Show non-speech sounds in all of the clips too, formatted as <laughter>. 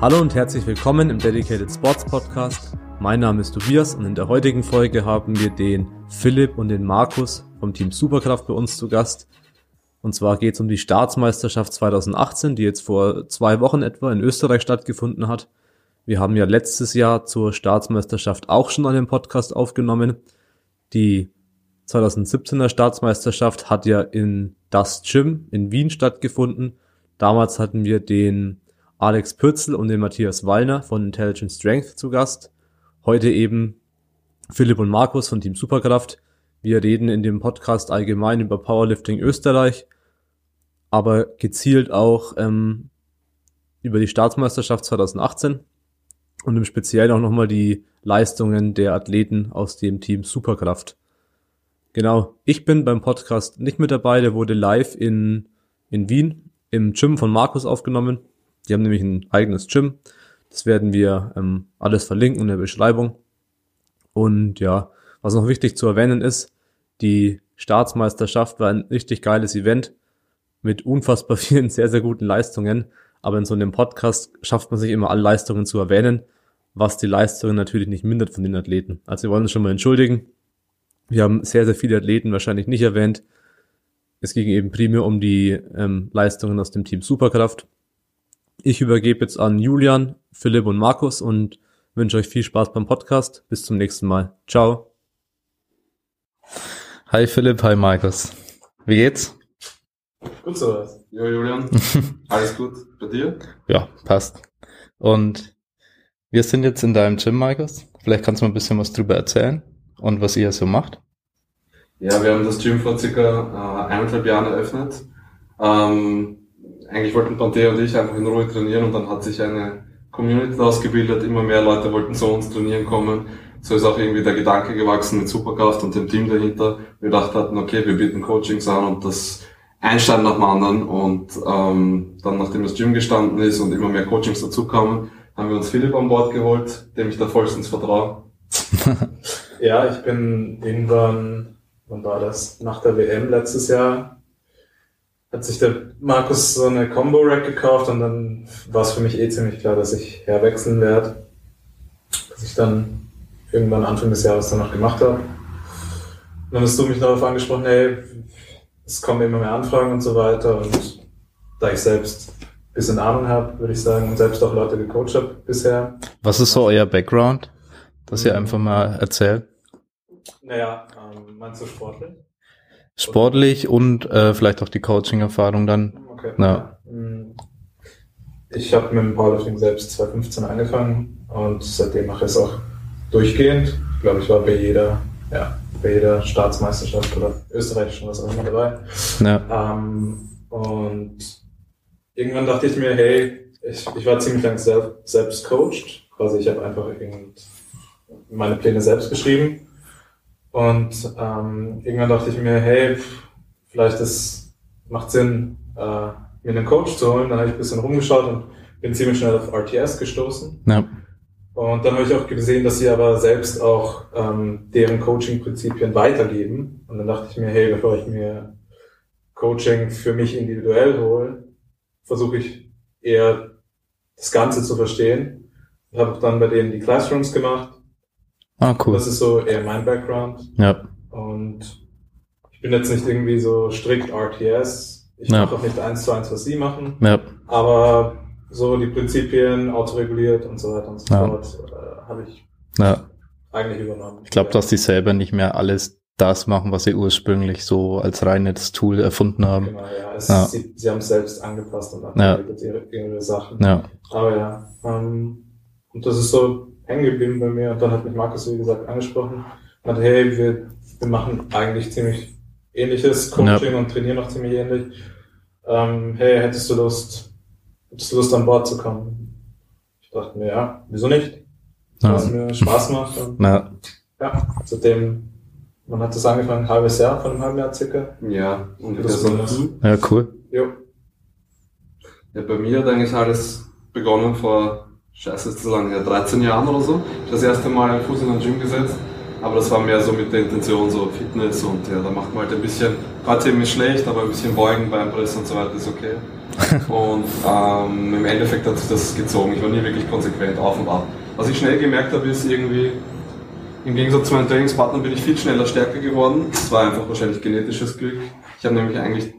Hallo und herzlich willkommen im Dedicated Sports Podcast. Mein Name ist Tobias und in der heutigen Folge haben wir den Philipp und den Markus vom Team Superkraft bei uns zu Gast. Und zwar geht es um die Staatsmeisterschaft 2018, die jetzt vor zwei Wochen etwa in Österreich stattgefunden hat. Wir haben ja letztes Jahr zur Staatsmeisterschaft auch schon einen Podcast aufgenommen. Die 2017er Staatsmeisterschaft hat ja in das Gym in Wien stattgefunden. Damals hatten wir den Alex Pürzel und den Matthias Wallner von Intelligent Strength zu Gast. Heute eben Philipp und Markus von Team Superkraft. Wir reden in dem Podcast allgemein über Powerlifting Österreich, aber gezielt auch ähm, über die Staatsmeisterschaft 2018 und im Speziellen auch nochmal die Leistungen der Athleten aus dem Team Superkraft. Genau, ich bin beim Podcast nicht mit dabei, der wurde live in, in Wien im Gym von Markus aufgenommen. Die haben nämlich ein eigenes Gym. Das werden wir ähm, alles verlinken in der Beschreibung. Und ja, was noch wichtig zu erwähnen ist, die Staatsmeisterschaft war ein richtig geiles Event mit unfassbar <laughs> vielen sehr, sehr guten Leistungen. Aber in so einem Podcast schafft man sich immer alle Leistungen zu erwähnen, was die Leistungen natürlich nicht mindert von den Athleten. Also wir wollen uns schon mal entschuldigen. Wir haben sehr, sehr viele Athleten wahrscheinlich nicht erwähnt. Es ging eben primär um die ähm, Leistungen aus dem Team Superkraft. Ich übergebe jetzt an Julian, Philipp und Markus und wünsche euch viel Spaß beim Podcast. Bis zum nächsten Mal. Ciao. Hi Philipp, hi Markus. Wie geht's? Gut sowas. Jo, Julian. <laughs> Alles gut. Bei dir? Ja, passt. Und wir sind jetzt in deinem Gym, Markus. Vielleicht kannst du mal ein bisschen was drüber erzählen und was ihr so macht. Ja, wir haben das Gym vor circa äh, eineinhalb Jahren eröffnet. Ähm, eigentlich wollten Panthea und ich einfach in Ruhe trainieren und dann hat sich eine Community ausgebildet. Immer mehr Leute wollten zu uns trainieren kommen. So ist auch irgendwie der Gedanke gewachsen mit Superkraft und dem Team dahinter. Wir dachten hatten, okay, wir bieten Coachings an und das Einstein nach dem anderen. Und ähm, dann, nachdem das Gym gestanden ist und immer mehr Coachings dazukamen, haben wir uns Philipp an Bord geholt, dem ich da vollstens vertraue. <laughs> ja, ich bin irgendwann, wann war das? Nach der WM letztes Jahr hat sich der Markus so eine Combo-Rack gekauft und dann war es für mich eh ziemlich klar, dass ich herwechseln werde. Was ich dann irgendwann Anfang des Jahres dann noch gemacht habe. Und dann hast du mich darauf angesprochen, hey, es kommen immer mehr Anfragen und so weiter und da ich selbst ein bisschen Ahnung habe, würde ich sagen, und selbst auch Leute gecoacht habe bisher. Was ist so euer Background, dass ihr einfach mal erzählt? Naja, ähm, meinst du sportlich? Sportlich und äh, vielleicht auch die Coaching-Erfahrung dann. Okay. Ja. Mm. Ich habe mit dem Powerlifting selbst 2015 angefangen und seitdem mache ich es auch durchgehend. Ich glaube, ich war bei jeder, ja, bei jeder Staatsmeisterschaft oder österreichischen, was auch immer dabei. Ja. Ähm, und irgendwann dachte ich mir, hey, ich, ich war ziemlich lang self, selbst coached. Quasi ich habe einfach irgend meine Pläne selbst geschrieben und ähm, irgendwann dachte ich mir, hey, vielleicht es macht Sinn, äh, mir einen Coach zu holen. Dann habe ich ein bisschen rumgeschaut und bin ziemlich schnell auf RTS gestoßen. Ja. Und dann habe ich auch gesehen, dass sie aber selbst auch ähm, deren Coaching-Prinzipien weitergeben. Und dann dachte ich mir, hey, bevor ich mir Coaching für mich individuell hole, versuche ich eher das Ganze zu verstehen. Ich habe dann bei denen die Classrooms gemacht Ah, cool. Das ist so eher mein Background. Ja. Und ich bin jetzt nicht irgendwie so strikt RTS. Ich Ja. mache auch nicht eins zu eins, was sie machen. Ja. Aber so die Prinzipien autoreguliert und so weiter und so Ja. fort äh, habe ich Ja. eigentlich übernommen. Ich glaube, dass die selber nicht mehr alles das machen, was sie ursprünglich so als reines Tool erfunden haben. Genau, ja. Es, Ja. Sie, sie haben es selbst angepasst und Ja. ihre, ihre Sachen. Ja. Aber ja, ähm, und das ist so hängen geblieben bei mir. Und dann hat mich Markus, wie gesagt, angesprochen. Und hat, hey, wir, wir machen eigentlich ziemlich ähnliches Coaching und trainieren auch ziemlich ähnlich. Ähm, hey, hättest du Lust, hättest du Lust an Bord zu kommen? Ich dachte mir, ja, wieso nicht? Ja. Was mir Spaß macht. Und Ja. ja, seitdem, man hat das angefangen, ein halbes Jahr, von einem halben Jahr circa. Ja, ungefähr Das so. ist- ja, cool. Jo. Ja, bei mir hat eigentlich alles begonnen vor, scheiße, ist das lange her, 13 Jahren oder so. Das erste Mal Fuß in ein Gym gesetzt. Aber das war mehr so mit der Intention, so Fitness und ja, da macht man halt ein bisschen, KTM ist schlecht, aber ein bisschen Beugen beim Press und so weiter ist okay. <laughs> und ähm, im Endeffekt hat sich das gezogen. Ich war nie wirklich konsequent auf und ab. Was ich schnell gemerkt habe, ist irgendwie, im Gegensatz zu meinen Trainingspartnern bin ich viel schneller stärker geworden. Das war einfach wahrscheinlich genetisches Glück. Ich habe nämlich eigentlich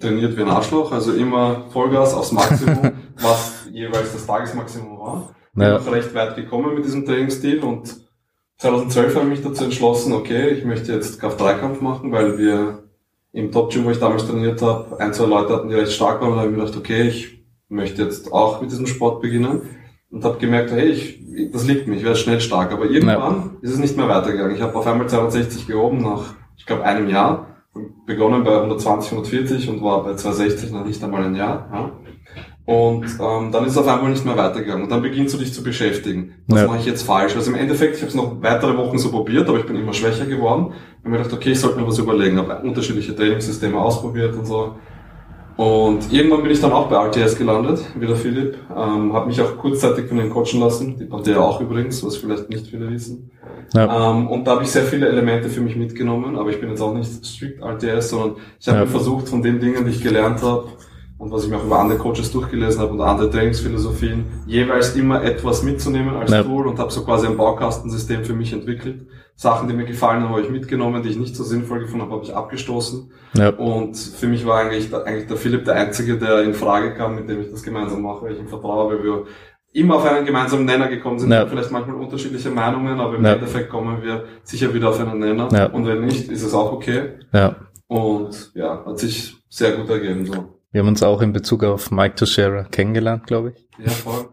trainiert wie ein Arschloch, also immer Vollgas aufs Maximum, <laughs> was jeweils das Tagesmaximum war. Bin Ja. auch recht weit gekommen mit diesem Trainingsstil und 2012 habe ich mich dazu entschlossen, okay, ich möchte jetzt Kraft-3-Kampf machen, weil wir im Top-Gym, wo ich damals trainiert habe, ein, zwei Leute hatten, die recht stark waren und da habe ich mir gedacht, okay, ich möchte jetzt auch mit diesem Sport beginnen und habe gemerkt, hey, ich, das liegt mir, ich werde schnell stark, aber irgendwann ist es nicht mehr weitergegangen. Ich habe auf einmal 260 gehoben nach, ich glaube, einem Jahr, begonnen bei 120, 140 und war bei 260 nach nicht einmal ein Jahr. Ja. Und ähm, dann ist es auf einmal nicht mehr weitergegangen. Und dann beginnst du dich zu beschäftigen. Was Ja. mache ich jetzt falsch? Also im Endeffekt, ich habe es noch weitere Wochen so probiert, aber ich bin immer schwächer geworden. Ich habe mir gedacht, okay, ich sollte mir was überlegen. Habe unterschiedliche Trainingssysteme ausprobiert und so. Und irgendwann bin ich dann auch bei RTS gelandet, wie der Philipp. Ähm, habe mich auch kurzzeitig von ihnen coachen lassen, die Panthera auch übrigens, was vielleicht nicht viele wissen. Ja. Ähm, und da habe ich sehr viele Elemente für mich mitgenommen, aber ich bin jetzt auch nicht strict RTS, sondern ich habe Ja. versucht, von den Dingen, die ich gelernt habe und was ich mir auch über andere Coaches durchgelesen habe und andere Trainingsphilosophien, jeweils immer etwas mitzunehmen als Ja. Tool und habe so quasi ein Baukastensystem für mich entwickelt. Sachen, die mir gefallen haben, habe ich mitgenommen, die ich nicht so sinnvoll gefunden habe, habe ich abgestoßen. Ja. Und für mich war eigentlich, eigentlich der Philipp der Einzige, der in Frage kam, mit dem ich das gemeinsam mache, weil ich ihm vertraue, weil wir immer auf einen gemeinsamen Nenner gekommen sind. Ja. Vielleicht manchmal unterschiedliche Meinungen, aber im Ja. Endeffekt kommen wir sicher wieder auf einen Nenner. Ja. Und wenn nicht, ist es auch okay. ja. Und ja, hat sich sehr gut ergeben. So. Wir haben uns auch in Bezug auf Mike Teixeira kennengelernt, glaube ich. Ja, voll.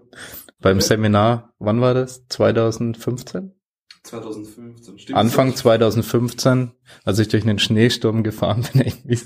Beim Seminar, wann war das? 2015? 2015. Stimmt Anfang 2015, als ich durch einen Schneesturm gefahren bin, <laughs> irgendwie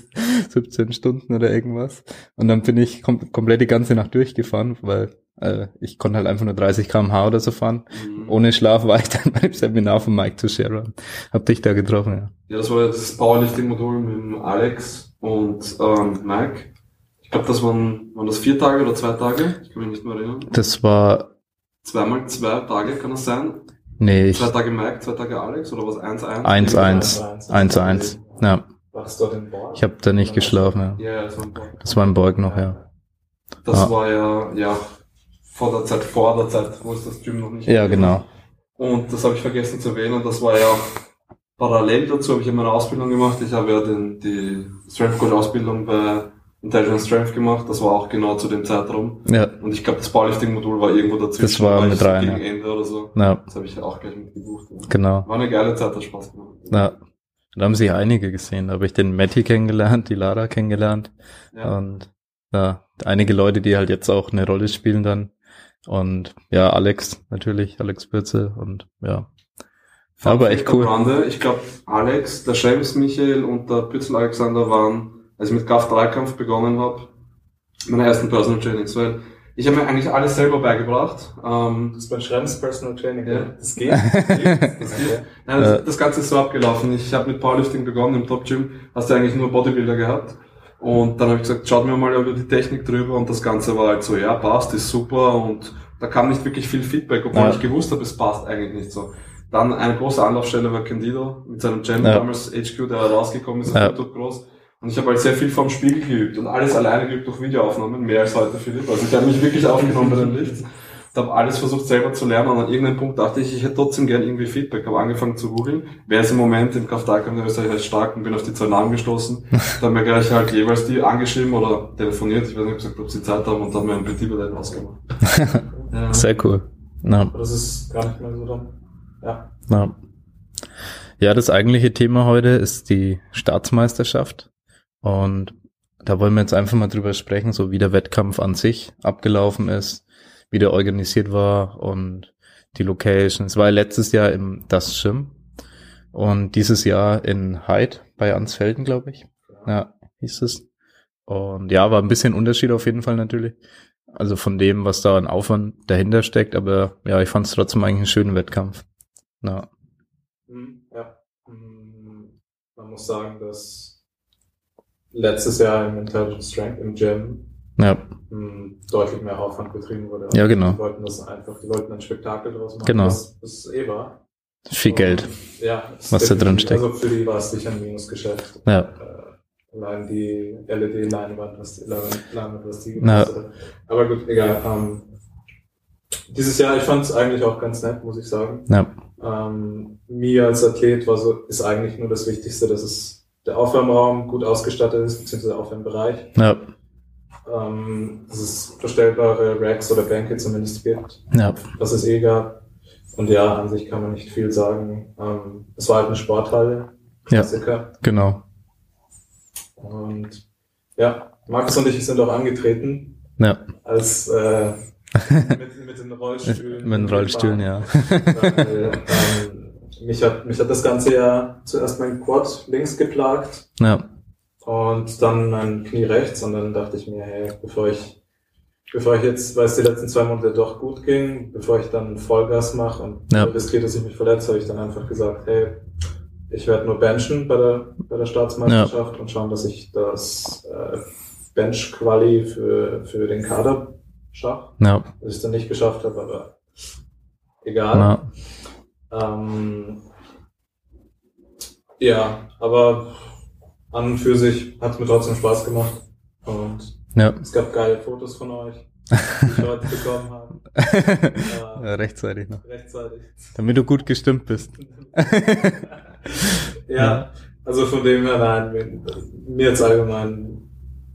17 Stunden oder irgendwas. Und dann bin ich kom komplett die ganze Nacht durchgefahren, weil äh, ich konnte halt einfach nur 30 km/h oder so fahren. Mhm. Ohne Schlaf war ich dann <laughs> beim Seminar von Mike Teixeira. Hab dich da getroffen, ja. Ja, das war das Powerlifting-Modul mit Alex und ähm, Mike. Ich glaube, das waren, waren das vier Tage oder zwei Tage? Ich kann mich nicht mehr erinnern. Das war, Zweimal zwei Tage kann das sein. Nee, ich, Zwei Tage Mike, zwei Tage Alex oder was? 1-1? 1-1, 1-1. Ja, War das dort in Born? ich habe da nicht geschlafen, ja. Ja, ja, das war ein paar. Das war in Borg noch, ja. Das Ah. war ja, ja, vor der Zeit, vor der Zeit, wo es das Gym noch nicht Ja, genau. Und das habe ich vergessen zu erwähnen, das war ja parallel dazu, habe ich ja meine Ausbildung gemacht. Ich habe ja den, die Strength Coach Ausbildung bei Intelligent Strength gemacht, das war auch genau zu dem Zeitraum. Ja, Und ich glaube, das Powerlifting-Modul war irgendwo dazwischen. Das war mit rein, Gegen ja. Ende oder so. ja, Das habe ich auch gleich mitgebucht. Ja. genau. War eine geile Zeit, hat Spaß gemacht. Ja. Da haben sich einige gesehen. Da habe ich den Matti kennengelernt, die Lara kennengelernt. Ja. Und ja, einige Leute, die halt jetzt auch eine Rolle spielen dann. Und ja, Alex natürlich, Alex Bürze und ja. Fun Aber echt cool. Rande, ich glaube, Alex, der Schrems Michael und der Pützel Alexander waren, als ich mit Kraft-3-Kampf begonnen habe, meine ersten Personal Trainings, weil ich habe mir eigentlich alles selber beigebracht. Ähm, Das ist bei Schrems Personal Training, Ja. <laughs> Das geht. Das geht. Das geht. Nein, das, das Ganze ist so abgelaufen. Ich habe mit Powerlifting begonnen im Top Gym, hast du eigentlich nur Bodybuilder gehabt. Und dann habe ich gesagt, schaut mir mal über die Technik drüber und das Ganze war halt so, ja, passt, ist super und da kam nicht wirklich viel Feedback, obwohl Ja. ich gewusst habe, es passt eigentlich nicht so. Dann eine große Anlaufstelle war Candido mit seinem Jam Ja. damals HQ, der rausgekommen ist auf Ja. YouTube groß. Und ich habe halt sehr viel vom Spiegel geübt und alles alleine geübt durch Videoaufnahmen, mehr als heute Philipp. Also ich habe mich wirklich aufgenommen bei dem Licht. Ich habe alles versucht selber zu lernen und an irgendeinem Punkt dachte ich, ich hätte trotzdem gern irgendwie Feedback. Habe angefangen zu googeln. Wer ist im Moment im Kraftalkampf in Österreich recht stark und bin auf die zwei Namen gestoßen. <laughs> Dann haben mir gleich halt jeweils die angeschrieben oder telefoniert. Ich weiß nicht, gesagt, ob sie Zeit haben und dann mir ein Petit Billett ausgemacht. <laughs> ja. Sehr cool. Ja, Aber das ist gar nicht mehr so dann. Ja. ja. ja, das eigentliche Thema heute ist die Staatsmeisterschaft. Und da wollen wir jetzt einfach mal drüber sprechen, so wie der Wettkampf an sich abgelaufen ist, wie der organisiert war und die Location. Es war letztes Jahr im Das Gym und dieses Jahr in Heid bei Ansfelden, glaube ich. Ja, hieß es. Und ja, war ein bisschen Unterschied auf jeden Fall natürlich. Also von dem, was da an Aufwand dahinter steckt, aber ja, ich fand es trotzdem eigentlich einen schönen Wettkampf. Ja, Hm, Ja. Hm, Man muss sagen, dass letztes Jahr im Intelligent Strength im Gym ja, hm, deutlich mehr Aufwand betrieben wurde. Ja, genau. Die wollten das einfach, die wollten ein Spektakel draus machen. Genau. Das, das eh war. Viel Geld. Und, ja, ist Was da drin steckt. Also für die war es sicher ein Minusgeschäft. Ja. Äh, allein die LED-Leinwand, was die, Leinwand, was die Ja. Aber gut, egal. Ähm, dieses Jahr, ich fand es eigentlich auch ganz nett, muss ich sagen. Ja. Ähm, mir als Athlet war so, ist eigentlich nur das Wichtigste, dass es der Aufwärmraum gut ausgestattet ist, beziehungsweise der Aufwärmbereich. Ja. Ähm, dass es verstellbare Racks oder Bänke zumindest gibt, Ja. was es eh gab. Und ja, an sich kann man nicht viel sagen. Ähm, es war halt eine Sporthalle, Ja. Klassiker. Genau. Und ja, Markus und ich sind auch angetreten Ja. als äh, <laughs> mit, mit den Rollstühlen. Mit den Rollstühlen, ja. Weil, ähm, mich, hat, mich hat das ganze ja zuerst mein Quad links geplagt Ja. und dann mein Knie rechts und dann dachte ich mir, hey, bevor ich bevor ich jetzt, weil es die letzten zwei Monate doch gut ging, bevor ich dann Vollgas mache und Ja. riskiere, dass ich mich verletze, habe ich dann einfach gesagt, hey, ich werde nur benchen bei der, bei der Staatsmeisterschaft und schauen, dass ich das äh, Bench-Quali für, für den Kader schaffe. Ja. Was ich dann nicht geschafft habe, aber egal. Ja. Ähm, ja, aber an und für sich hat es mir trotzdem Spaß gemacht. Und Ja. es gab geile Fotos von euch, die ich heute <laughs> bekommen habe. Äh, <laughs> ja. Rechtzeitig noch. rechtzeitig. Damit du gut gestimmt bist. <laughs> ja, also von dem her, nein, mir, mir jetzt allgemein,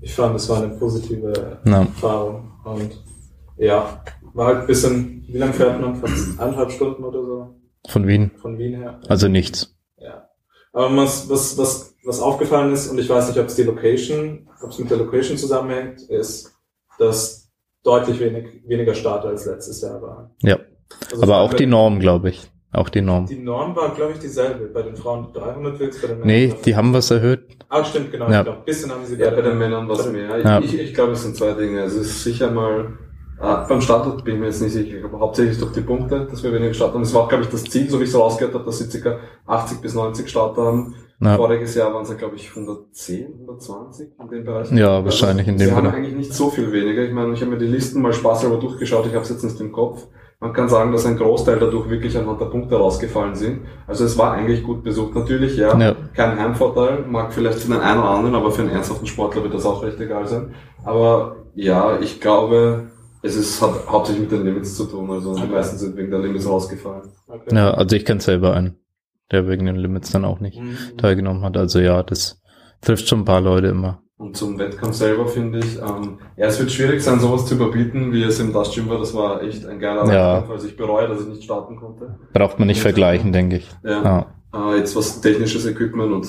ich fand, es war eine positive Ja. Erfahrung. Und ja, war halt ein bisschen, wie lange fährt man? Fast eineinhalb Stunden oder so Von Wien. von Wien her. Also nichts. Ja. Aber was, was, was, was aufgefallen ist, und ich weiß nicht, ob es die Location, ob es mit der Location zusammenhängt, ist, dass deutlich wenig, weniger Starter als letztes Jahr waren. Ja. Also Aber auch die Norm, glaube ich. Auch die Norm. Die Norm war, glaube ich, dieselbe. Bei den Frauen 300 Witz, bei den Männern. Nee, die haben was erhöht. Ah, stimmt, genau. Ja. Ich glaube, ein bisschen haben sie Ja, bei den Männern was mehr. Ich, Ja. ich, ich glaube, es sind zwei Dinge. Es ist sicher mal, äh, beim Standort bin ich mir jetzt nicht sicher, aber hauptsächlich durch die Punkte, dass wir weniger Starter haben. Das war auch, glaube ich, das Ziel, so wie ich es rausgehört habe, dass sie ca. 80 bis 90 Starter haben. Ja. Voriges Jahr waren es, glaube ich, 110, 120 in dem Bereich. Ja, wahrscheinlich in dem Sie haben Bereich. eigentlich nicht so viel weniger. Ich meine, ich habe mir die Listen mal spaßhalber durchgeschaut, ich habe es jetzt nicht im Kopf. Man kann sagen, dass ein Großteil dadurch wirklich anhand der Punkte rausgefallen sind. Also es war eigentlich gut besucht. Natürlich, ja, Ja. kein Heimvorteil, mag vielleicht für den einen oder anderen, aber für einen ernsthaften Sportler wird das auch recht egal sein. Aber ja, ich glaube, es ist, hat hauptsächlich mit den Limits zu tun. Also die meisten sind wegen der Limits rausgefallen. Okay. Ja, also ich kenne selber einen, der wegen den Limits dann auch nicht Mhm. teilgenommen hat. Also ja, das trifft schon ein paar Leute immer. Und zum Wettkampf selber finde ich, ähm, ja, es wird schwierig sein, sowas zu überbieten, wie es im Dust Gym war. Das war echt ein geiler Ja. Wettkampf. Also ich bereue, dass ich nicht starten konnte. Braucht man nicht vergleichen, denke ich. Ja. Ja, Äh, jetzt was technisches Equipment und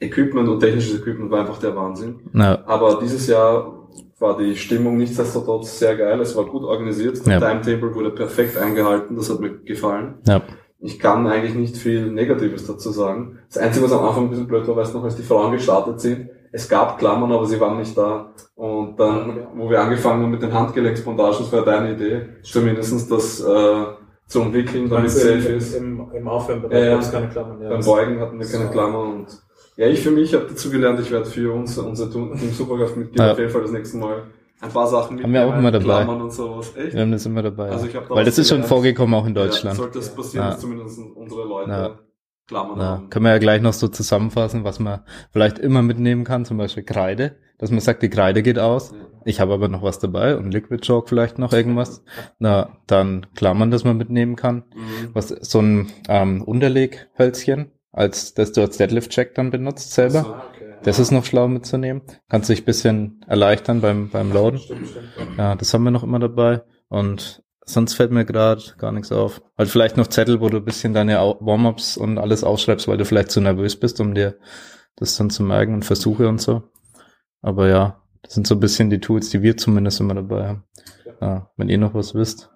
äh, Equipment und technisches Equipment war einfach der Wahnsinn. ja, Aber dieses Jahr war die Stimmung nichtsdestotrotz sehr geil. Es war gut organisiert. Der Ja. Timetable wurde perfekt eingehalten. Das hat mir gefallen. ja, Ich kann eigentlich nicht viel Negatives dazu sagen. Das Einzige, was am Anfang ein bisschen blöd war, weißt du noch, als die Frauen gestartet sind, es gab Klammern, aber sie waren nicht da. Und dann, wo wir angefangen haben mit den Handgelenksbandagen, das war deine Idee, zumindestens das äh, zu umwickeln, damit es safe im, ist. Im, im Aufwärmbereich Ja, ja. gab es keine Klammern. Ja. Beim Beugen hatten wir keine Klammer und ja, ich für mich habe dazu gelernt, ich werde für uns, unser Team Superkraftmitglieder Ja. auf jeden Fall das nächste Mal ein paar Sachen Haben wir auch immer dabei. Klammern und sowas. Echt? wir haben das immer dabei. Also ja. ich hab da Weil das ist schon vorgekommen, auch in Ja, Deutschland. sollte es passieren, Ja. dass zumindest unsere Leute Ja. Klammern Ja, haben. können wir ja gleich noch so zusammenfassen, was man vielleicht immer mitnehmen kann, zum Beispiel Kreide, dass man sagt, die Kreide geht aus. Ja. Ich habe aber noch was dabei und Liquid Chalk vielleicht noch irgendwas. <laughs> Na, dann Klammern, das man mitnehmen kann. Mhm. Was so ein ähm, Unterleghölzchen, als das du als Deadlift Check dann benutzt selber. So. Okay. Das ist noch schlau mitzunehmen. Kannst dich bisschen erleichtern beim beim Loaden. Stimmt, stimmt. Ja, das haben wir noch immer dabei. Und sonst fällt mir gerade gar nichts auf. Halt vielleicht noch Zettel, wo du ein bisschen deine Warm-ups und alles aufschreibst, weil du vielleicht zu nervös bist, um dir das dann zu merken und Versuche und so. Aber ja, das sind so ein bisschen die Tools, die wir zumindest immer dabei haben. Ja, wenn ihr noch was wisst,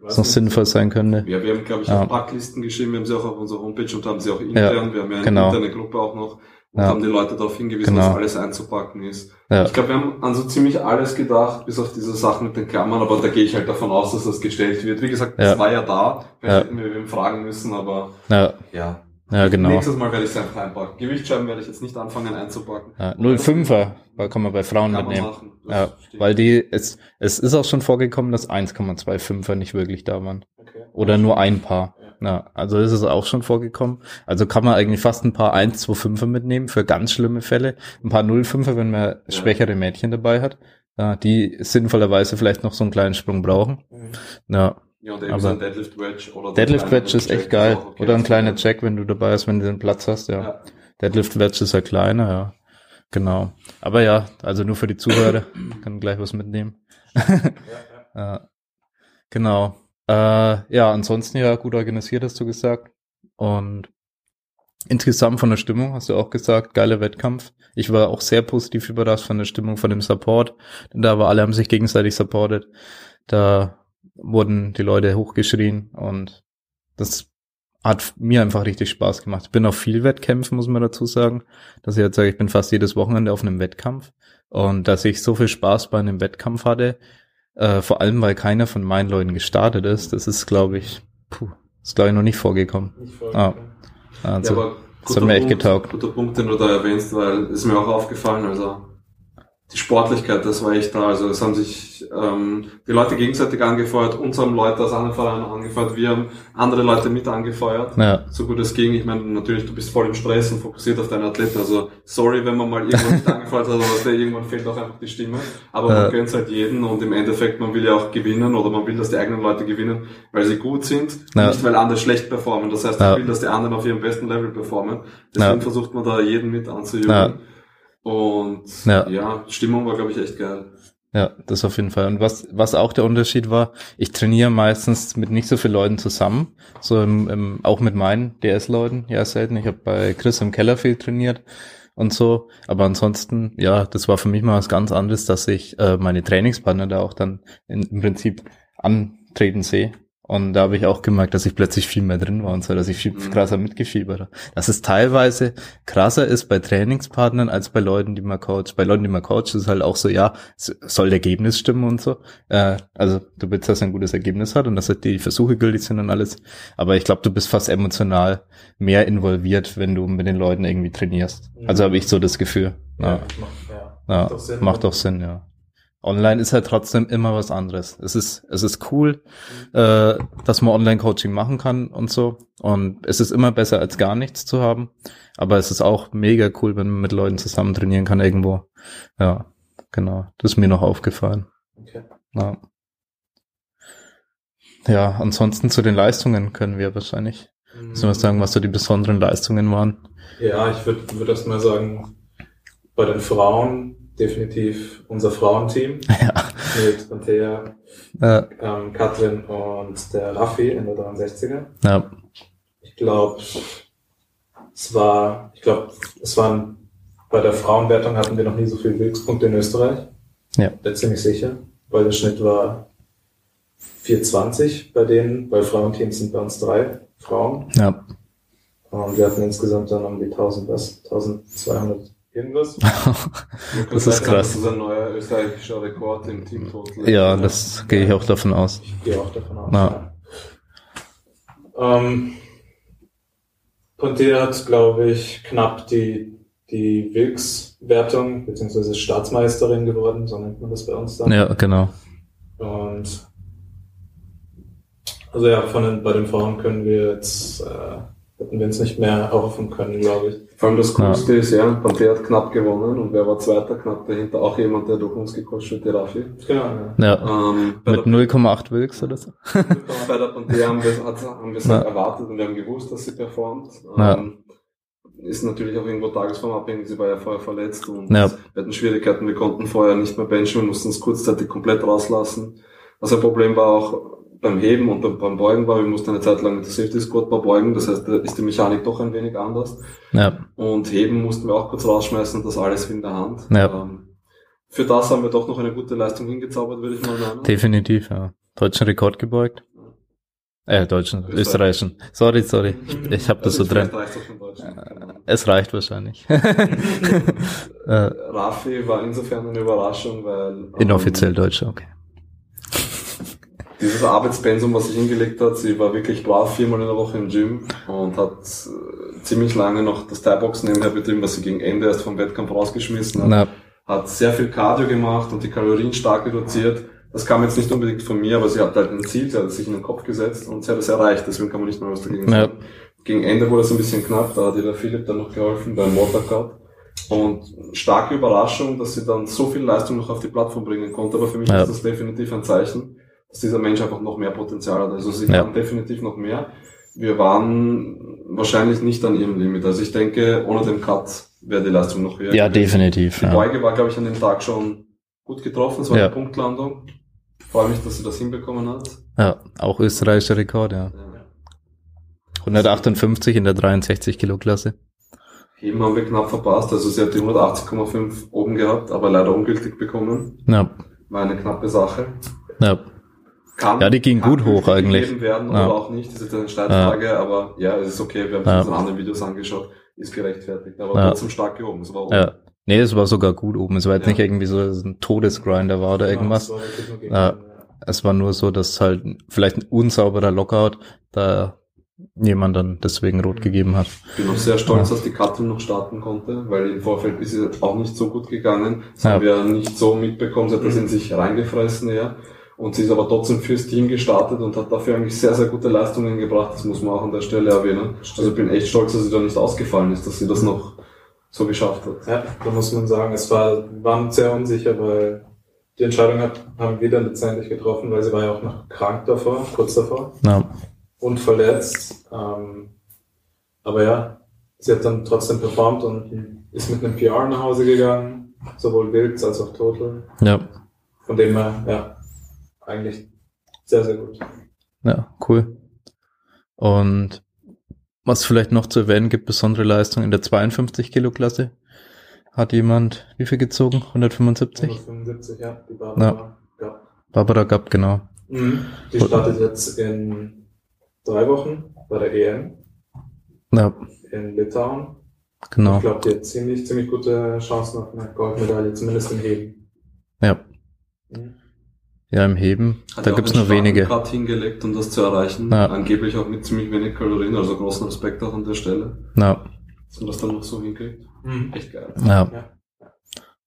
was noch sinnvoll sein könnte. Ja, wir haben, glaube ich, Ja. auch Packlisten geschrieben, wir haben sie auch auf unserer Homepage und haben sie auch intern. wir haben ja eine genau. interne Gruppe auch noch und Ja. haben die Leute darauf hingewiesen, Genau. dass alles einzupacken ist. Ja, Ich glaube, wir haben an so ziemlich alles gedacht, bis auf diese Sachen mit den Klammern, aber da gehe ich halt davon aus, dass das gestellt wird. Wie gesagt, das Ja. war ja da, vielleicht Ja. hätten wir eben fragen müssen, aber ja, ja. ja genau. Nächstes Mal werde ich es einfach einpacken. Gewichtsscheiben werde ich jetzt nicht anfangen einzupacken. Ja, 05er weil kann man bei Frauen Kann mitnehmen. Ja, weil die, es, es ist auch schon vorgekommen, dass 1,25er nicht wirklich da waren. Okay. Oder nur ein Paar. Ja. Ja, also ist es auch schon vorgekommen. Also kann man eigentlich fast ein paar 1, 2, 5 mitnehmen für ganz schlimme Fälle. Ein paar 0, 5 wenn man Ja. schwächere Mädchen dabei hat, ja, die sinnvollerweise vielleicht noch so einen kleinen Sprung brauchen. Mhm. Ja, Ja, und eben Aber so ein Deadlift Wedge oder Deadlift Wedge ist echt geil. okay. Oder ein kleiner Jack, wenn du dabei bist, wenn du den Platz hast, ja. Ja. Deadlift Wedge ist ja kleiner, ja. Genau. Aber ja, also nur für die Zuhörer, <clears throat> kann gleich was mitnehmen. <laughs> Ja, genau. Äh, ja, ansonsten ja gut organisiert, hast du gesagt. Und insgesamt von der Stimmung hast du auch gesagt, geiler Wettkampf. Ich war auch sehr positiv überrascht von der Stimmung, von dem Support. Denn da war alle haben sich gegenseitig supportet. Da wurden die Leute hochgeschrien und das hat mir einfach richtig Spaß gemacht. Ich bin auf viel Wettkämpfen, muss man dazu sagen. Dass ich jetzt sage, ich bin fast jedes Wochenende auf einem Wettkampf. Und dass ich so viel Spaß bei einem Wettkampf hatte, äh, vor allem, weil keiner von meinen Leuten gestartet ist. Das ist, glaube ich, puh, ist, glaube ich, noch nicht vorgekommen. Nicht voll. Ah. Also, ja, das hat mir echt Punkt, getaugt. Guter Punkt, den du da erwähnst, weil ist mir auch aufgefallen, also die Sportlichkeit, das war echt da. Also es haben sich ähm, die Leute gegenseitig angefeuert, uns haben Leute aus anderen Vereinen angefeuert, wir haben andere Leute mit angefeuert. Ja, So gut es ging. Ich meine, natürlich, du bist voll im Stress und fokussiert auf deine Athleten. Also sorry, wenn man mal irgendwann nicht <laughs> angefeuert hat, aber der, irgendwann fehlt auch einfach die Stimme. Aber Ja. man gönnt halt jeden und im Endeffekt, man will ja auch gewinnen oder man will, dass die eigenen Leute gewinnen, weil sie gut sind, Ja. nicht weil andere schlecht performen. Das heißt, man will, dass die anderen auf ihrem besten Level performen. Deswegen versucht man da jeden mit anzujubeln. Und Ja. ja. Stimmung war, glaube ich, echt geil. ja, das auf jeden Fall. Und was, was auch der Unterschied war, ich trainiere meistens mit nicht so vielen Leuten zusammen, so im, im, auch mit meinen DS-Leuten, ja selten. Ich habe bei Chris im Keller viel trainiert und so. Aber ansonsten, ja, das war für mich mal was ganz anderes, dass ich äh, meine Trainingspartner da auch dann in, im Prinzip antreten sehe. Und da habe ich auch gemerkt, dass ich plötzlich viel mehr drin war und so, dass ich viel Mhm. krasser mitgefiebert habe. Dass es teilweise krasser ist bei Trainingspartnern als bei Leuten, die man coacht. Bei Leuten, die man coacht, ist halt auch so, ja, es soll das Ergebnis stimmen und so. Äh, also du willst, dass er ein gutes Ergebnis hat und dass halt die Versuche gültig sind und alles. Aber ich glaube, du bist fast emotional mehr involviert, wenn du mit den Leuten irgendwie trainierst. Also habe ich so das Gefühl. Ja, Ja. macht, ja. Ja, Macht doch Sinn. macht doch Sinn, ja. Online ist halt trotzdem immer was anderes. Es ist, es ist cool, äh, dass man Online-Coaching machen kann und so. Und es ist immer besser, als gar nichts zu haben. Aber es ist auch mega cool, wenn man mit Leuten zusammen trainieren kann irgendwo. Ja, genau. Das ist mir noch aufgefallen. Okay. Ja. Ja, ansonsten zu den Leistungen können wir wahrscheinlich. Müssen wir sagen, was so die besonderen Leistungen waren. Ja, ich würde würd erst mal sagen, bei den Frauen definitiv unser Frauenteam <laughs> Ja. mit Antea, Äh, ähm, Katrin und der Raffi in der 63er. ja, Ich glaube, es war, ich glaube, es waren bei der Frauenwertung hatten wir noch nie so viele Glückspunkte in Österreich. Ja. Bin ziemlich sicher, weil der Schnitt war 420 bei denen, bei Frauenteams sind bei uns drei Frauen. ja. Und wir hatten insgesamt dann um die 1000 was, 1200 irgendwas. <laughs> Das ist krass. Das ist ein neuer österreichischer Rekord im Team Total. Ja, das gehe ich auch davon aus. Ich gehe auch davon aus. Ja. Ja. Ähm, Ponte hat, glaube ich, knapp die, die Wilks-Wertung, beziehungsweise ist Staatsmeisterin geworden, so nennt man das bei uns dann. Ja, genau. Und also ja, von den, bei den Frauen können wir jetzt, äh, hätten wir uns nicht mehr erhoffen können, glaube ich. Vor allem das Coolste ist, ja, Panther hat knapp gewonnen und wer war Zweiter? Knapp dahinter auch jemand, der durch uns gecoacht wird, der Raffi. Genau, ja. Ja, Ähm, bei mit der 0,8 Wilks oder so. Bei der Panther <laughs> haben wir es haben wir es Ja. halt erwartet und wir haben gewusst, dass sie performt. Ja. Ähm, ist natürlich auch irgendwo tagesformabhängig, sie war ja vorher verletzt und Ja. wir hatten Schwierigkeiten, wir konnten vorher nicht mehr benchen, wir mussten es kurzzeitig komplett rauslassen. Was ein Problem war auch beim Heben und beim, beim Beugen war, wir mussten eine Zeit lang mit der Safety Squat Bar beugen, das heißt, da ist die Mechanik doch ein wenig anders. Ja, Und Heben mussten wir auch kurz rausschmeißen, das alles in der Hand. Ja. Ähm, für das haben wir doch noch eine gute Leistung hingezaubert, würde ich mal meinen. definitiv, ja. Deutschen Rekord gebeugt. Äh, deutschen, Österreich. österreichischen. Sorry, sorry. Ich, ich habe das so drin. Auch von Deutschland. Es reicht wahrscheinlich. <laughs> äh, Raffi war insofern eine Überraschung, weil ähm, inoffiziell Deutscher, okay. Dieses Arbeitspensum, was sie hingelegt hat, sie war wirklich brav viermal in der Woche im Gym und hat äh, ziemlich lange noch das Thai-Boxen nebenher betrieben, was sie gegen Ende erst vom Wettkampf rausgeschmissen hat. Na, Hat sehr viel Cardio gemacht und die Kalorien stark reduziert. das kam jetzt nicht unbedingt von mir, aber sie hat halt ein Ziel, sie hat es sich in den Kopf gesetzt und sie hat es erreicht, deswegen kann man nicht mehr was dagegen sagen. Ja. Gegen Ende wurde es ein bisschen knapp, da hat ihr der Philipp dann noch geholfen beim Watercut. Und starke Überraschung, dass sie dann so viel Leistung noch auf die Plattform bringen konnte, aber für mich ja. ist das definitiv ein Zeichen, dass dieser Mensch einfach noch mehr Potenzial hat. Also sie ja. kann definitiv noch mehr. Wir waren wahrscheinlich nicht an ihrem Limit. Also ich denke, ohne den Cut wäre die Leistung noch höher. Ja, definitiv. Die ja. Beuge war, glaube ich, an dem Tag schon gut getroffen. Es war ja. eine Punktlandung. Freue mich, dass sie das hinbekommen hat. Ja, auch österreichischer Rekord, ja. ja. 158 in der 63 Kilo Klasse. Heben haben wir knapp verpasst. Also sie hat die 180,5 oben gehabt, aber leider ungültig bekommen. Ja. War eine knappe Sache. Ja. Kann, ja, die ging gut hoch eigentlich. werden oder ja. auch nicht, das ist eine Streitfrage, ja. aber ja, es ist okay, wir haben ja. uns in anderen Videos angeschaut, ist gerechtfertigt, aber ja. trotzdem stark gehoben. Es war oben. Ja. Nee, es war sogar gut oben. Es war jetzt nicht irgendwie so ein Todesgrinder war oder irgendwas. Ja, es war nur so, dass halt vielleicht ein unsauberer Lockout da jemand dann deswegen rot gegeben hat. Ich bin auch sehr stolz, ja. dass die Katze noch starten konnte, weil im Vorfeld ist es auch nicht so gut gegangen. Das ja. haben wir nicht so mitbekommen, sie hat das in sich reingefressen, ja. Und sie ist aber trotzdem fürs Team gestartet und hat dafür eigentlich sehr, sehr gute Leistungen gebracht. Das muss man auch an der Stelle erwähnen. Also ich bin echt stolz, dass sie da nicht ausgefallen ist, dass sie das noch so geschafft hat. Ja, da muss man sagen, es war, waren sehr unsicher, weil die Entscheidung hat, haben wir dann letztendlich getroffen, weil sie war ja auch noch krank davor, kurz davor. Ja und verletzt. Ähm, aber ja, sie hat dann trotzdem performt und ist mit einem PR nach Hause gegangen, sowohl Wilds als auch Total. Ja. Von dem her, ja, eigentlich sehr, sehr gut. Ja, cool. Und was vielleicht noch zu erwähnen gibt, besondere Leistung in der 52 Kilo Klasse. Hat jemand wie viel gezogen? 175? 175, ja. Die Barbara ja. Gab. Barbara Gab, genau. Mhm. Die startet jetzt in drei Wochen bei der EM ja. in Litauen. Genau. Ich glaube, die hat ziemlich, ziemlich gute Chancen auf eine Goldmedaille, zumindest im Heben. Ja. Mhm. Im Heben, hat da gibt's nur wenige. Cut hingelegt, um das zu erreichen. Ja. Angeblich auch mit ziemlich wenig Kalorien, also großen Respekt auch an der Stelle. Ja. Dass man das dann noch so hinkriegt. Mhm. Echt geil. Ja. ja.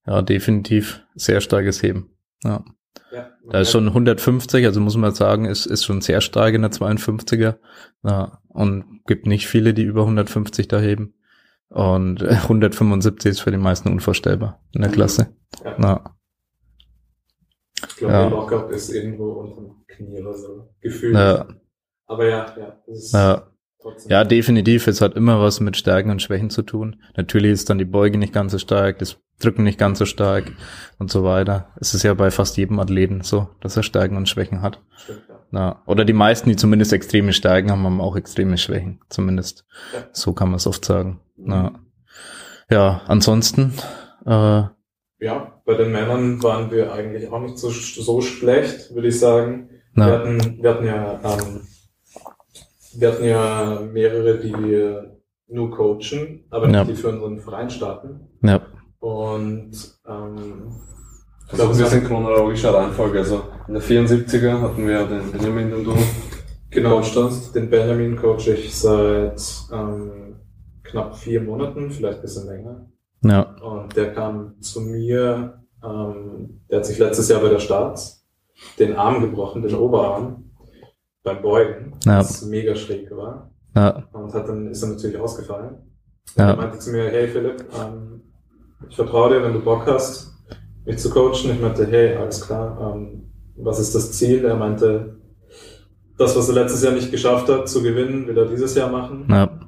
Ja, definitiv sehr starkes Heben. Ja. Ja, da ist schon 150, also muss man sagen, ist, ist schon sehr stark in der 52er. Ja, und gibt nicht viele, die über 150 da heben. Und <laughs> 175 ist für die meisten unvorstellbar in der Klasse. Ja. ja. Ich glaube, ja. der Lockup ist irgendwo unter dem Knie oder so. Gefühlt. Ja. Aber ja, ja. Das ist ja. Ja, definitiv. Es hat immer was mit Stärken und Schwächen zu tun. Natürlich ist dann die Beuge nicht ganz so stark, das Drücken nicht ganz so stark und so weiter. Es ist ja bei fast jedem Athleten so, dass er Stärken und Schwächen hat. Stimmt, ja. Na, oder die meisten, die zumindest extreme Stärken haben, haben auch extreme Schwächen. Zumindest. Ja. So kann man es oft sagen. Mhm. Na. Ja, ansonsten. Äh, ja, bei den Männern waren wir eigentlich auch nicht so, so schlecht, würde ich sagen. Wir hatten, wir hatten ja ähm, wir hatten ja mehrere, die wir nur coachen, aber nicht ja. die für unseren Verein starten. Ja. Und ähm, also ein bisschen chronologischer Reihenfolge. Also in der 74er hatten wir den Benjamin, den du genau, hast. Den Benjamin coach ich seit ähm, knapp vier Monaten, vielleicht ein bisschen länger. Ja. Und der kam zu mir, ähm, der hat sich letztes Jahr bei der Starts den Arm gebrochen, den Oberarm beim Beugen, ja. das mega schräg war. Ja. Und hat dann, ist dann natürlich ausgefallen. Ja. er meinte zu mir, hey Philipp, ähm, ich vertraue dir, wenn du Bock hast, mich zu coachen. Ich meinte, hey, alles klar, ähm, was ist das Ziel? Er meinte, das, was er letztes Jahr nicht geschafft hat, zu gewinnen, will er dieses Jahr machen. Ja.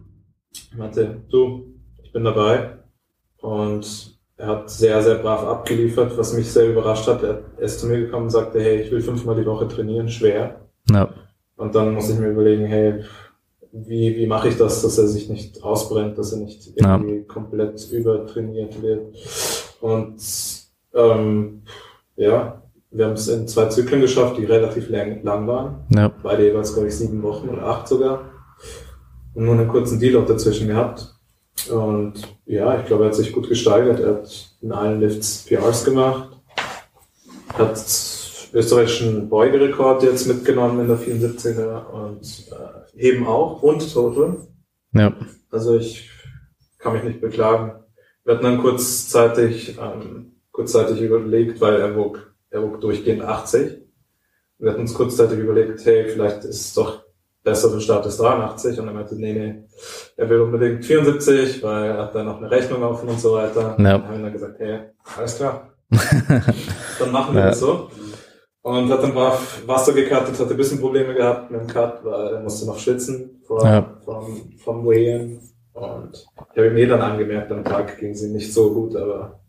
Ich meinte, du, ich bin dabei. Und er hat sehr, sehr brav abgeliefert, was mich sehr überrascht hat. Er ist zu mir gekommen und sagte, hey, ich will fünfmal die Woche trainieren, schwer. Ja. Und dann muss ich mir überlegen, hey, wie, wie mache ich das, dass er sich nicht ausbrennt, dass er nicht irgendwie ja. komplett übertrainiert wird. Und ähm, ja, wir haben es in zwei Zyklen geschafft, die relativ lang, lang waren. Ja. Beide jeweils, glaube ich, sieben Wochen oder acht sogar. Und nur einen kurzen Deal auch dazwischen gehabt. Und ja, ich glaube, er hat sich gut gesteigert. Er hat in allen Lifts PRs gemacht, hat österreichischen Beugerekord jetzt mitgenommen in der 74er und äh, heben auch und Total. Ja. Also ich kann mich nicht beklagen. Wir hatten dann kurzzeitig, ähm, kurzzeitig überlegt, weil er wog, er wog durchgehend 80. Wir hatten uns kurzzeitig überlegt, hey, vielleicht ist es doch besser, du startest 83 und er meinte, nee, nee, er will unbedingt 74, weil er hat da noch eine Rechnung offen und so weiter. Ja. Und haben wir dann gesagt, hey, alles klar. <laughs> dann machen wir Ja. das so. Und hat dann war Wasser gecuttet, hatte ein bisschen Probleme gehabt mit dem Cut, weil er musste noch schwitzen vor, Ja. vom, vom Weigh-In. Und ich habe ihm eh dann angemerkt, am Tag ging es ihm nicht so gut, aber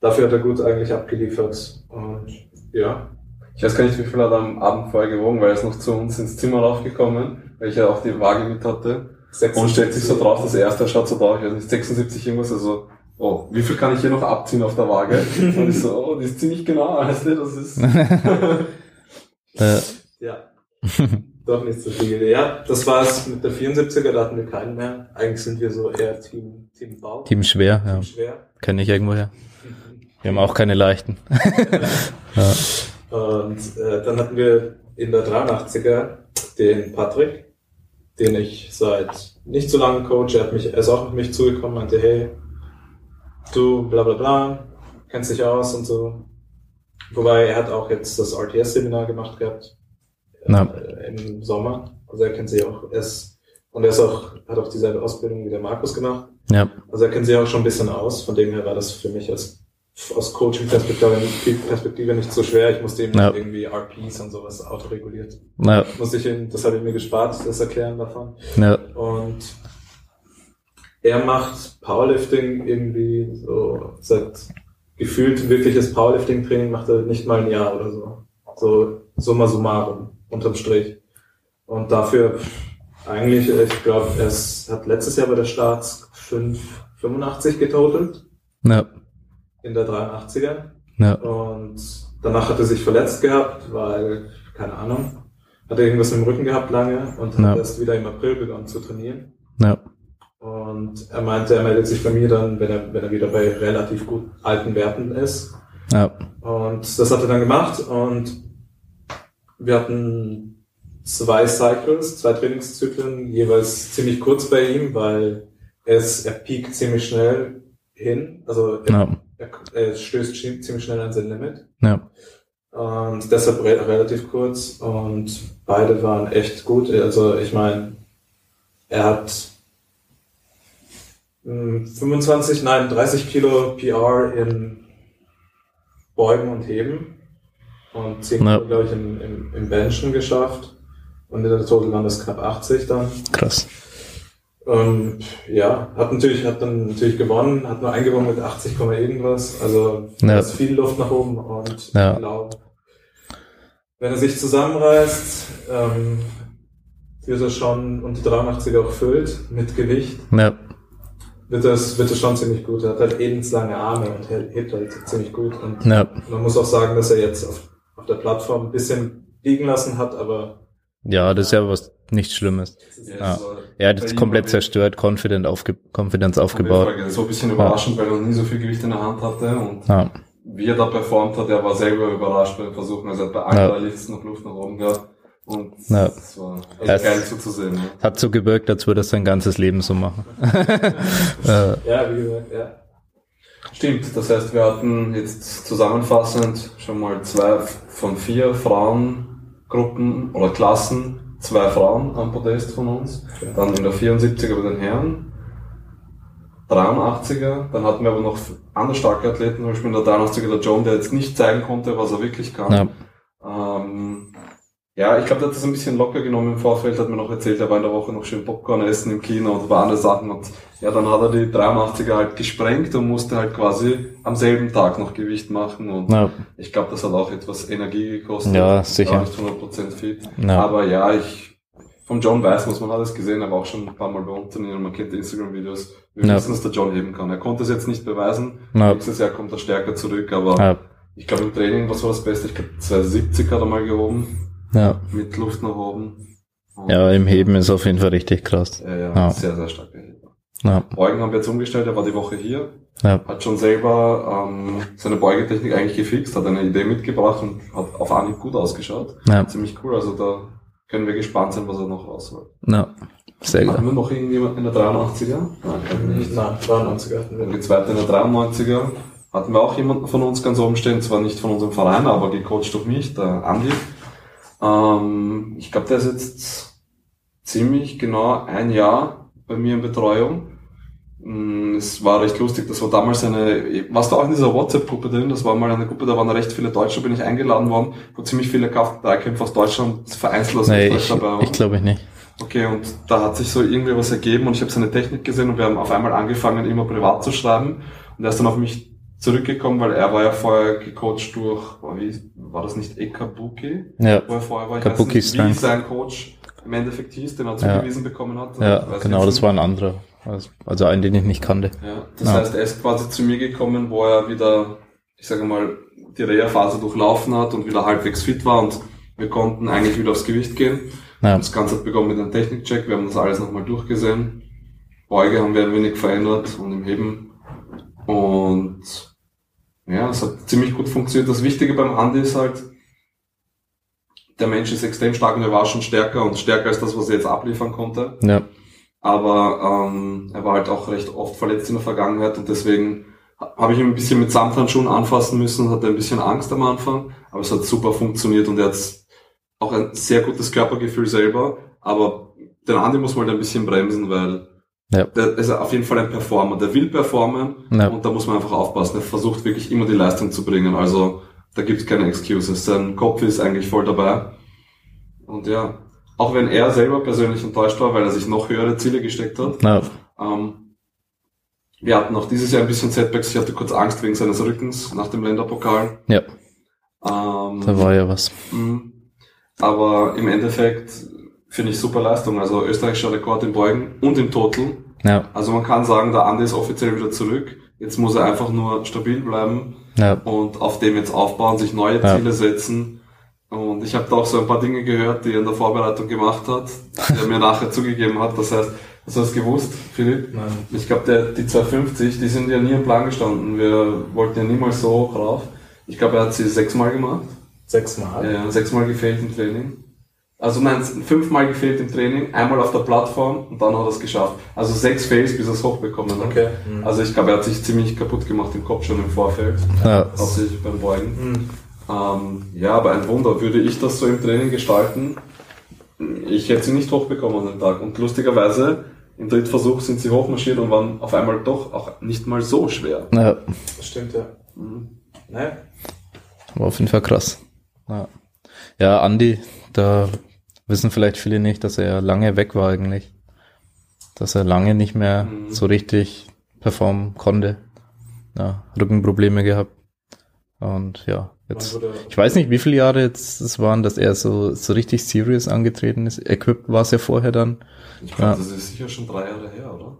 dafür hat er gut eigentlich abgeliefert. Und ja, Ich weiß gar nicht, wie viel hat er am Abend vorher gewogen, weil er ist noch zu uns ins Zimmer raufgekommen, weil ich ja auch die Waage mit hatte. Und stellt sich so drauf, das erste schaut so drauf, ich weiß nicht, 76 irgendwas, also, oh, wie viel kann ich hier noch abziehen auf der Waage? <laughs> Und ich so, oh, die ist ziemlich genau, weißt du, das ist, <laughs> <laughs> Ja. Doch nicht so viel. Ja, das war es mit der 74er, da hatten wir keinen mehr. Eigentlich sind wir so eher Team, Team Bau. Team schwer, ja. Team schwer. Kenne ich irgendwoher. Wir haben auch keine leichten. ja. Und äh, dann hatten wir in der 83er den Patrick, den ich seit nicht so lange coach. Er, hat mich, er ist auch auf mich zugekommen, meinte, hey, du bla bla bla, kennst dich aus und so. Wobei er hat auch jetzt das RTS-Seminar gemacht gehabt äh, im Sommer. Also er kennt sich auch, er ist, und er ist auch, hat auch dieselbe Ausbildung wie der Markus gemacht. ja, Also er kennt sich auch schon ein bisschen aus. Von dem her war das für mich als aus Coaching-Perspektive Perspektive nicht so schwer. Ich musste ihm Ja. irgendwie RPs und sowas autoreguliert. ja, Musste ich ihm, das habe ich mir gespart, das Erklären davon. ja, Und er macht Powerlifting irgendwie so seit gefühlt wirkliches Powerlifting-Training macht er nicht mal ein Jahr oder so. So summa summarum, unterm Strich. Und dafür eigentlich, ich glaube, er hat letztes Jahr bei der Starts 5, 85 getotelt ja, in der 83er. ja, Und danach hat er sich verletzt gehabt, weil, keine Ahnung, hat er irgendwas im Rücken gehabt lange und hat Ja. erst wieder im April begonnen zu trainieren. ja, Und er meinte, er meldet sich bei mir dann, wenn er, wenn er wieder bei relativ gut alten Werten ist. ja, Und das hat er dann gemacht und wir hatten zwei Cycles, zwei Trainingszyklen, jeweils ziemlich kurz bei ihm, weil er, ist, er piekt ziemlich schnell hin, also er, ja, er, stößt ziemlich schnell an sein Limit. ja, Und deshalb re relativ kurz und beide waren echt gut. Also ich meine, er hat mh, 25, nein, 30 Kilo PR in Beugen und Heben und 10 Ja. Kilo, glaube ich, im, im, im Benchen geschafft. Und in der Total waren das knapp 80 dann. krass. Ähm, ja, hat natürlich, hat dann natürlich gewonnen, hat nur eingewonnen mit 80, Komma irgendwas. Also Ja. ist viel Luft nach oben und Ja. ich glaube, wenn er sich zusammenreißt, ähm, wird er schon und die 83 auch füllt mit Gewicht, Ja, wird das, wird das schon ziemlich gut. Er hat halt lebenslange Arme und hält hebt halt ziemlich gut. Und ja, man muss auch sagen, dass er jetzt auf, auf der Plattform ein bisschen liegen lassen hat, aber ja, das ist ja was nicht Schlimmes. Ja. also, Er hat jetzt komplett zerstört, Confident aufge Confidence aufgebaut. So ein bisschen überraschend, weil er noch nie so viel Gewicht in der Hand hatte und Ja, wie er da performt hat, er war selber überrascht bei den Versuchen. Also er hat bei allen Ja. noch Luft nach oben gehabt. Und Ja. das war echt geil zuzusehen. Ja. hat so gewirkt, als würde er sein ganzes Leben so machen. <laughs> äh, ja, wie gesagt, ja. Stimmt, das heißt, wir hatten jetzt zusammenfassend schon mal zwei von vier Frauengruppen oder Klassen, zwei Frauen am Podest von uns. Dann in der 74er bei den Herren, 83er, dann hatten wir aber noch andere starke Athleten, zum Beispiel in der 83er der John, der jetzt nicht zeigen konnte, was er wirklich kann. ja, ja, ich glaube, der hat das ein bisschen locker genommen im Vorfeld, hat mir noch erzählt, er war in der Woche noch schön Popcorn essen im Kino und ein paar andere Sachen und ja, dann hat er die 83er halt gesprengt und musste halt quasi am selben Tag noch Gewicht machen und ja, ich glaube, das hat auch etwas Energie gekostet. Ja, sicher. War nicht 100% fit. Ja. Aber ja, ich, vom John Weiss muss man alles gesehen, aber auch schon ein paar Mal bei uns trainieren, man kennt die Instagram-Videos. Wir Ja. wissen, dass der John heben kann. Er konnte es jetzt nicht beweisen. Ja. Nächstes Jahr kommt er stärker zurück, aber ich glaube im Training, was war das Beste? Ich glaube 270 hat er mal gehoben, ja. mit Luft nach oben. Und, Ja, im Heben ist auf jeden Fall richtig krass. ja, ja, Ja. sehr, sehr stark gehebt. Ja, Beugen haben wir jetzt umgestellt, er war die Woche hier, ja, hat schon selber ähm, seine Beugetechnik eigentlich gefixt, hat eine Idee mitgebracht und hat auf Anhieb gut ausgeschaut. ja, Ziemlich cool, also da können wir gespannt sein, was er noch rausholt. ja. Sehr Haben gut. wir noch irgendjemand in der 83er? Nein, ich nicht. Nein, 93er hatten wir. geht's weiter in der 93er. Hatten wir auch jemanden von uns ganz oben stehen, zwar nicht von unserem Verein, aber gecoacht durch mich, der Andi. Ähm, ich glaube, der ist jetzt ziemlich genau ein Jahr bei mir in Betreuung. Mm, Es war recht lustig, das war damals eine, warst du auch in dieser WhatsApp-Gruppe drin? Das war mal eine Gruppe, da waren recht viele Deutsche, bin ich eingeladen worden, wo ziemlich viele Kraft-3-Kämpfer aus Deutschland, vereinzelt aus Nee, ich, dabei waren. ich glaube ich nicht. Okay, und da hat sich so irgendwie was ergeben und ich habe seine Technik gesehen und wir haben auf einmal angefangen, immer privat zu schreiben. Und er ist dann auf mich zurückgekommen, weil er war ja vorher gecoacht durch, boah, wie, war das nicht Ekabuki? Ja, Wo er vorher war, ich Kabuki weiß nicht, wie sein Coach im Endeffekt hieß, den er Ja. zugewiesen bekommen hat. ja genau, das war ein anderer. Also- Also einen, den ich nicht kannte. Ja, das Ja. heißt, er ist quasi zu mir gekommen, wo er wieder, ich sage mal, die Reha-Phase durchlaufen hat und wieder halbwegs fit war und wir konnten eigentlich wieder aufs Gewicht gehen. Ja, Das Ganze hat begonnen mit einem Technikcheck, wir haben das alles nochmal durchgesehen. Beuge haben wir ein wenig verändert und im Heben. Und ja, es hat ziemlich gut funktioniert. Das Wichtige beim Andi ist halt, der Mensch ist extrem stark und er war schon stärker und stärker als das, was er jetzt abliefern konnte. ja, Aber ähm, er war halt auch recht oft verletzt in der Vergangenheit und deswegen ha- habe ich ihn ein bisschen mit Samthandschuhen anfassen müssen und hatte ein bisschen Angst am Anfang. Aber es hat super funktioniert und er hat auch ein sehr gutes Körpergefühl selber. Aber den Andi muss man halt ein bisschen bremsen, weil Ja. der ist auf jeden Fall ein Performer. Der will performen Ja. und da muss man einfach aufpassen. Er versucht wirklich immer die Leistung zu bringen. Also da gibt es keine Excuses. Sein Kopf ist eigentlich voll dabei. Und ja, auch wenn er selber persönlich enttäuscht war, weil er sich noch höhere Ziele gesteckt hat. ja, Ähm, wir hatten auch dieses Jahr ein bisschen Setbacks. Ich hatte kurz Angst wegen seines Rückens nach dem Länderpokal. ja, Ähm, da war ja was. Mhm. Aber im Endeffekt finde ich super Leistung. Also österreichischer Rekord im Beugen und im Total. Ja, Also man kann sagen, der Andi ist offiziell wieder zurück. Jetzt muss er einfach nur stabil bleiben ja, und auf dem jetzt aufbauen, sich neue Ja. Ziele setzen. Und ich habe da auch so ein paar Dinge gehört, die er in der Vorbereitung gemacht hat, die er mir <laughs> nachher zugegeben hat. Das heißt, hast du das gewusst, Philipp? Nein. Ich glaube, der- die 250, die sind ja nie im Plan gestanden. Wir wollten ja niemals so hoch rauf. Ich glaube, er hat sie sechsmal gemacht. Sechsmal. Ja, sechsmal gefehlt im Training. Also nein, fünfmal gefehlt im Training, einmal auf der Plattform und dann hat er es geschafft. Also sechs Fails, bis er es hochbekommen hat. Okay. Mhm. Also ich glaube, er hat sich ziemlich kaputt gemacht im Kopf schon im Vorfeld, ja, hauptsächlich beim Beugen. Mhm. Ähm, ja, aber ein Wunder. Würde ich das so im Training gestalten, ich hätte sie nicht hochbekommen an dem Tag. Und lustigerweise, im Drittversuch sind sie hochmarschiert und waren auf einmal doch auch nicht mal so schwer. ja, Das stimmt, ja. Mhm. Naja. war auf jeden Fall krass. Ja, ja Andi, da wissen vielleicht viele nicht, dass er lange weg war eigentlich. Dass er lange nicht mehr Mhm. so richtig performen konnte. Ja, Rückenprobleme gehabt. Und ja, jetzt, ich weiß nicht, wie viele Jahre jetzt es waren, dass er so, so richtig serious angetreten ist. Equipped war es ja vorher dann. Ich glaube, Ja. das ist sicher schon drei Jahre her, oder?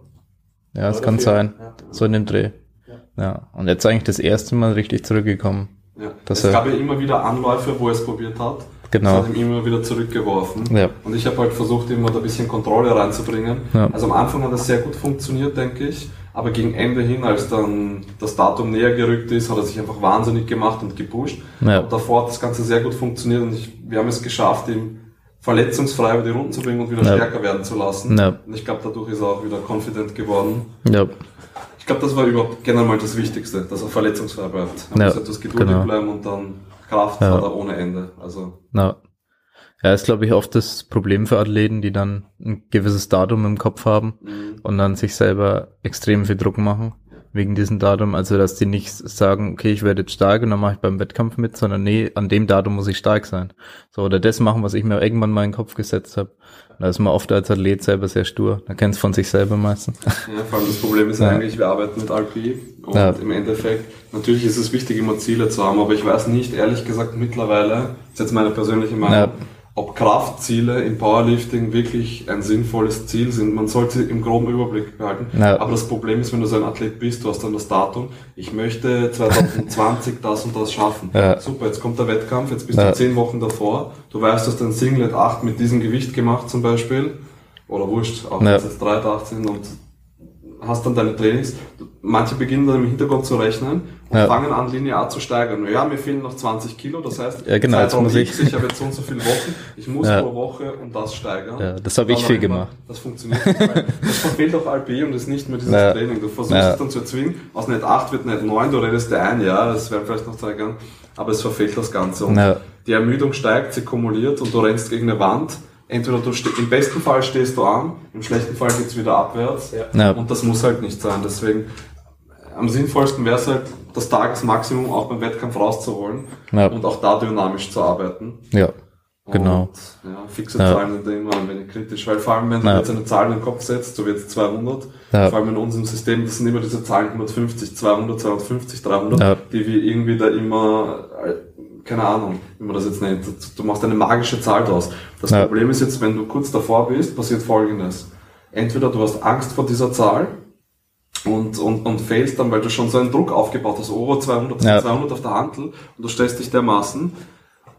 Ja, es kann vier. sein. Ja. So in dem Dreh. Ja. Ja. Und jetzt eigentlich das erste Mal richtig zurückgekommen. Ja. Es gab ja immer wieder Anläufe, wo er es probiert hat. Genau. Das hat ihm immer wieder zurückgeworfen. Ja. Und ich habe halt versucht, immer da ein bisschen Kontrolle reinzubringen. Ja. Also am Anfang hat das sehr gut funktioniert, denke ich. Aber gegen Ende hin, als dann das Datum näher gerückt ist, hat er sich einfach wahnsinnig gemacht und gepusht. Ja. Und davor hat das Ganze sehr gut funktioniert und ich, wir haben es geschafft, ihn verletzungsfrei über die Runden zu bringen und wieder Ja. stärker werden zu lassen. Ja. Und ich glaube, dadurch ist er auch wieder confident geworden. Ja. Ich glaube, das war überhaupt generell mal das Wichtigste, dass er verletzungsfrei bleibt. Er muss etwas geduldig genau. bleiben und dann Kraft Ja. hat er ohne Ende. Also Na. Ja, ist glaube ich oft das Problem für Athleten, die dann ein gewisses Datum im Kopf haben mh, und dann sich selber extrem viel Druck machen wegen diesem Datum. Also dass die nicht sagen, okay, ich werde jetzt stark und dann mache ich beim Wettkampf mit, sondern nee, an dem Datum muss ich stark sein. So, oder das machen, was ich mir irgendwann mal in den Kopf gesetzt habe. Da ist man oft als Athlet selber sehr stur. Da kennt es von sich selber meistens. Ja, vor allem das Problem ist Ja. eigentlich, wir arbeiten mit RP und Ja. im Endeffekt, natürlich ist es wichtig, immer Ziele zu haben, aber ich weiß nicht, ehrlich gesagt, mittlerweile, das ist jetzt meine persönliche Meinung, Ja. Ob Kraftziele im Powerlifting wirklich ein sinnvolles Ziel sind. Man sollte sie im groben Überblick behalten. Ja. Aber das Problem ist, wenn du so ein Athlet bist, du hast dann das Datum, ich möchte 2020 <laughs> das und das schaffen. Ja. Super, jetzt kommt der Wettkampf, jetzt bist Ja. du zehn Wochen davor, du weißt, du hast ein Singlet 8 mit diesem Gewicht gemacht zum Beispiel, oder wurscht, auch Ja. es jetzt 3 8 sind und hast dann deine Trainings. Manche beginnen dann im Hintergrund zu rechnen und Ja. fangen an, linear zu steigern. Ja, mir fehlen noch 20 Kilo, das heißt, Ja, genau, jetzt muss ich- X, ich habe jetzt so und so viele Wochen, ich muss Ja. pro Woche um das steigern. Ja, das habe ich viel irgendwann- gemacht. Das funktioniert nicht, weil das verfehlt auch RP und ist nicht mehr dieses Ja. Training. Du versuchst Ja. es dann zu erzwingen, aus Net 8 wird Net 9, du redest dir ein, ja, das wären vielleicht noch zwei Jahren, aber es verfehlt das Ganze. Und Ja. die Ermüdung steigt, sie kumuliert und du rennst gegen eine Wand. Entweder du im besten Fall stehst du an, im schlechten Fall geht's wieder abwärts. Ja. Ja. Und das muss halt nicht sein. Deswegen am sinnvollsten wäre es halt, das Tagesmaximum auch beim Wettkampf rauszuholen Ja. und auch da dynamisch zu arbeiten. Ja, genau. Und, ja, fixe Ja. Zahlen sind immer ein wenig kritisch, weil vor allem, wenn du Ja. jetzt eine Zahl in den Kopf setzt, so wie jetzt 200, Ja. vor allem in unserem System, das sind immer diese Zahlen 150, 200, 250, 300, Ja. die wir irgendwie da immer, äh, keine Ahnung, wie man das jetzt nennt, du machst eine magische Zahl draus. Das. Problem ist jetzt, wenn du kurz davor bist, passiert folgendes. Entweder du hast Angst vor dieser Zahl, und, und, und failst dann, weil du schon so einen Druck aufgebaut hast, oh, 200, Ja. 200 auf der Hantel und du stellst dich dermaßen.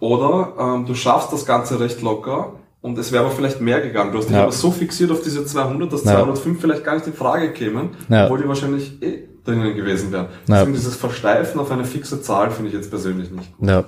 Oder ähm, du schaffst das Ganze recht locker und es wäre aber vielleicht mehr gegangen. Du hast dich Ja. aber so fixiert auf diese 200, dass Ja. 205 vielleicht gar nicht in Frage kämen, Ja. obwohl die wahrscheinlich eh drinnen gewesen wären. Deswegen dieses Versteifen auf eine fixe Zahl finde ich jetzt persönlich nicht gut. Ja,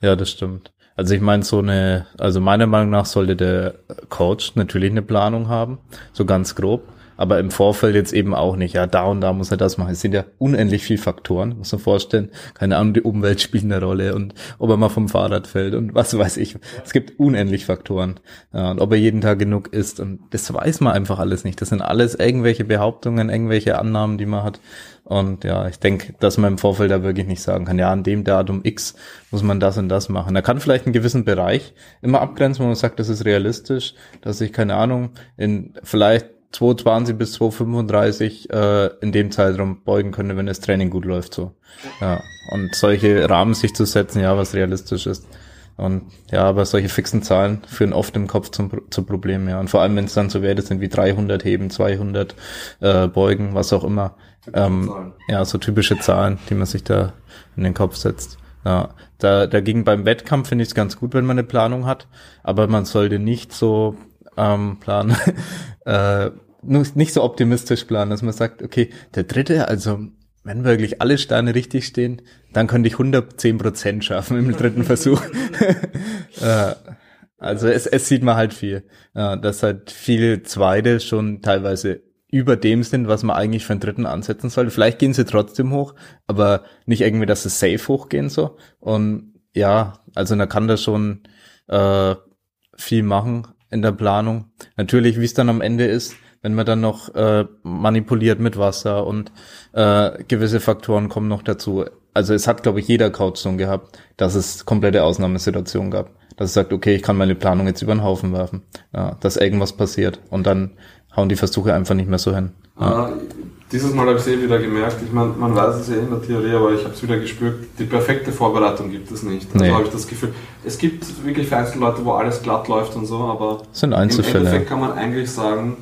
ja, das stimmt. Also ich meine, so eine, also meiner Meinung nach sollte der Coach natürlich eine Planung haben, so ganz grob, aber im Vorfeld jetzt eben auch nicht. Ja, da und da muss er das machen. Es sind ja unendlich viele Faktoren, muss man vorstellen. Keine Ahnung, die Umwelt spielt eine Rolle und ob er mal vom Fahrrad fällt und was weiß ich. Es gibt unendlich Faktoren. Ja, und ob er jeden Tag genug isst und das weiß man einfach alles nicht. Das sind alles irgendwelche Behauptungen, irgendwelche Annahmen, die man hat. Und ja, ich denke, dass man im Vorfeld da wirklich nicht sagen kann, ja, an dem Datum X muss man das und das machen. Da kann vielleicht einen gewissen Bereich immer abgrenzen, wo man sagt, das ist realistisch, dass ich, keine Ahnung, in vielleicht 220 bis 235 äh, in dem Zeitraum beugen könnte, wenn das Training gut läuft. so. Ja. Und solche Rahmen sich zu setzen, ja, was realistisch ist. Und ja, aber solche fixen Zahlen führen oft im Kopf zum, zu Problemen, ja. Und vor allem, wenn es dann so Werte sind wie 300 Heben, 200 äh, Beugen, was auch immer. Ähm, Zahlen. ja, so typische Zahlen, die man sich da in den Kopf setzt. Ja, da, dagegen beim Wettkampf finde ich es ganz gut, wenn man eine Planung hat, aber man sollte nicht so ähm, planen, <laughs> äh, nicht so optimistisch planen, dass man sagt, okay, der dritte, also wenn wirklich alle Steine richtig stehen, dann könnte ich 110 Prozent schaffen im dritten Versuch. <laughs> äh, also es, es sieht man halt viel, ja, dass halt viele Zweite schon teilweise über dem sind, was man eigentlich für einen dritten ansetzen sollte. Vielleicht gehen sie trotzdem hoch, aber nicht irgendwie, dass sie safe hochgehen so. Und ja, also da kann da schon äh, viel machen in der Planung. Natürlich, wie es dann am Ende ist, wenn man dann noch äh, manipuliert mit Wasser und äh, gewisse Faktoren kommen noch dazu. Also es hat, glaube ich, jeder Coach so gehabt, dass es komplette Ausnahmesituationen gab. Dass es sagt, okay, ich kann meine Planung jetzt über den Haufen werfen. Ja, dass irgendwas passiert. Und dann hauen die Versuche einfach nicht mehr so hin. Ja. Dieses Mal habe ich es eh wieder gemerkt. Ich meine, man weiß es ja in der Theorie, aber ich habe es wieder gespürt. Die perfekte Vorbereitung gibt es nicht. Also Nee. habe ich das Gefühl. Es gibt wirklich vereinzelte Leute, wo alles glatt läuft und so, aber Das sind im Einzelfälle. Endeffekt kann man eigentlich sagen,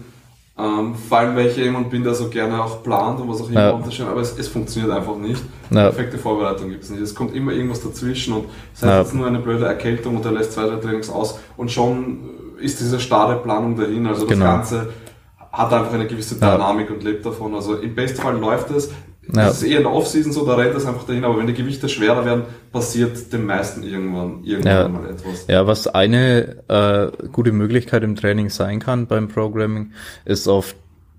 ähm, vor allem weil ich jemand bin, der so gerne auch plant und was auch immer Ja. unterscheiden, aber es, es funktioniert einfach nicht. Ja. Perfekte Vorbereitung gibt es nicht. Es kommt immer irgendwas dazwischen und sei Ja. es jetzt nur eine blöde Erkältung und er lässt zwei, drei Trainings aus und schon ist diese starre Planung dahin. Also das Genau. Ganze hat einfach eine gewisse Ja. Dynamik und lebt davon. Also im Bestfall läuft es. Ja. Das ist eher in der Off-Season so, da rennt es einfach dahin, aber wenn die Gewichte schwerer werden, passiert dem meisten irgendwann, irgendwann Ja. mal etwas. Ja, was eine äh, gute Möglichkeit im Training sein kann beim Programming, ist oft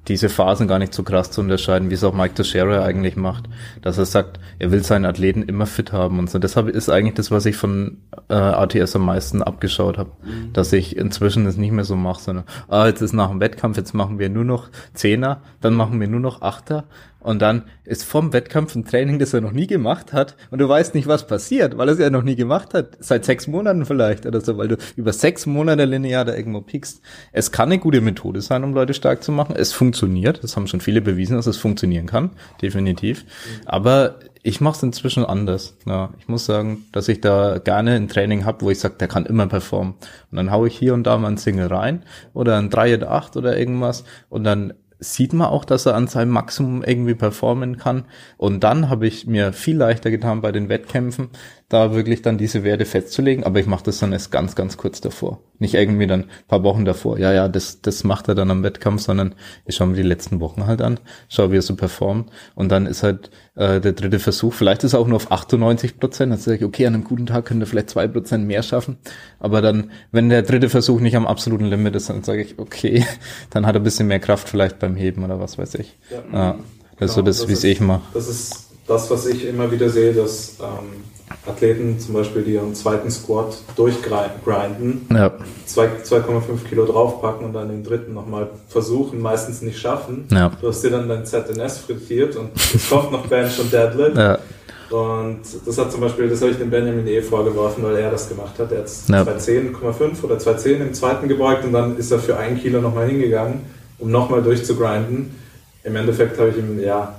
diese Phasen gar nicht so krass zu unterscheiden, wie es auch Mike Teixeira eigentlich macht, dass er sagt, er will seinen Athleten immer fit haben und so. Deshalb ist eigentlich das, was ich von äh, ATS am meisten abgeschaut habe, dass ich inzwischen das nicht mehr so mache, sondern ah, jetzt ist nach dem Wettkampf, jetzt machen wir nur noch Zehner, dann machen wir nur noch Achter und dann ist vom Wettkampf ein Training, das er noch nie gemacht hat und du weißt nicht, was passiert, weil er es ja noch nie gemacht hat, seit sechs Monaten vielleicht oder so, weil du über sechs Monate linear da irgendwo piekst. Es kann eine gute Methode sein, um Leute stark zu machen. Es funktioniert, das haben schon viele bewiesen, dass es funktionieren kann, definitiv. Aber ich mache es inzwischen anders. Ja, ich muss sagen, dass ich da gerne ein Training habe, wo ich sage, der kann immer performen. Und dann haue ich hier und da mal ein Single rein oder ein 3 oder 8 oder irgendwas und dann sieht man auch, dass er an seinem Maximum irgendwie performen kann. Und dann habe ich mir viel leichter getan bei den Wettkämpfen, da wirklich dann diese Werte festzulegen. Aber ich mache das dann erst ganz, ganz kurz davor. Nicht irgendwie dann ein paar Wochen davor. Ja, ja, das, das macht er dann am Wettkampf, sondern ich schaue mir die letzten Wochen halt an, schaue, wie er so performt. Und dann ist halt äh, der dritte Versuch, vielleicht ist er auch nur auf 98 Prozent. Dann sage ich, okay, an einem guten Tag könnte vielleicht zwei Prozent mehr schaffen. Aber dann, wenn der dritte Versuch nicht am absoluten Limit ist, dann sage ich, okay, <laughs> dann hat er ein bisschen mehr Kraft vielleicht beim Heben oder was weiß ich. Ja, das ist so Genau, das, wie es ich mache. Das ist das, was ich immer wieder sehe, dass ähm, Athleten zum Beispiel, die ihren zweiten Squat durchgrinden, Ja, 2,5 Kilo draufpacken und dann den dritten nochmal versuchen, meistens nicht schaffen. ja, Du hast dir dann dein ZNS frittiert und es kommt noch Bench und Deadlift. ja, Und das hat zum Beispiel, das habe ich dem Benjamin eh vorgeworfen, weil er das gemacht hat. Er hat Ja. 210,5 oder 210 im zweiten gebeugt und dann ist er für ein Kilo nochmal hingegangen, um nochmal durchzugrinden. Im Endeffekt habe ich ihm, ja,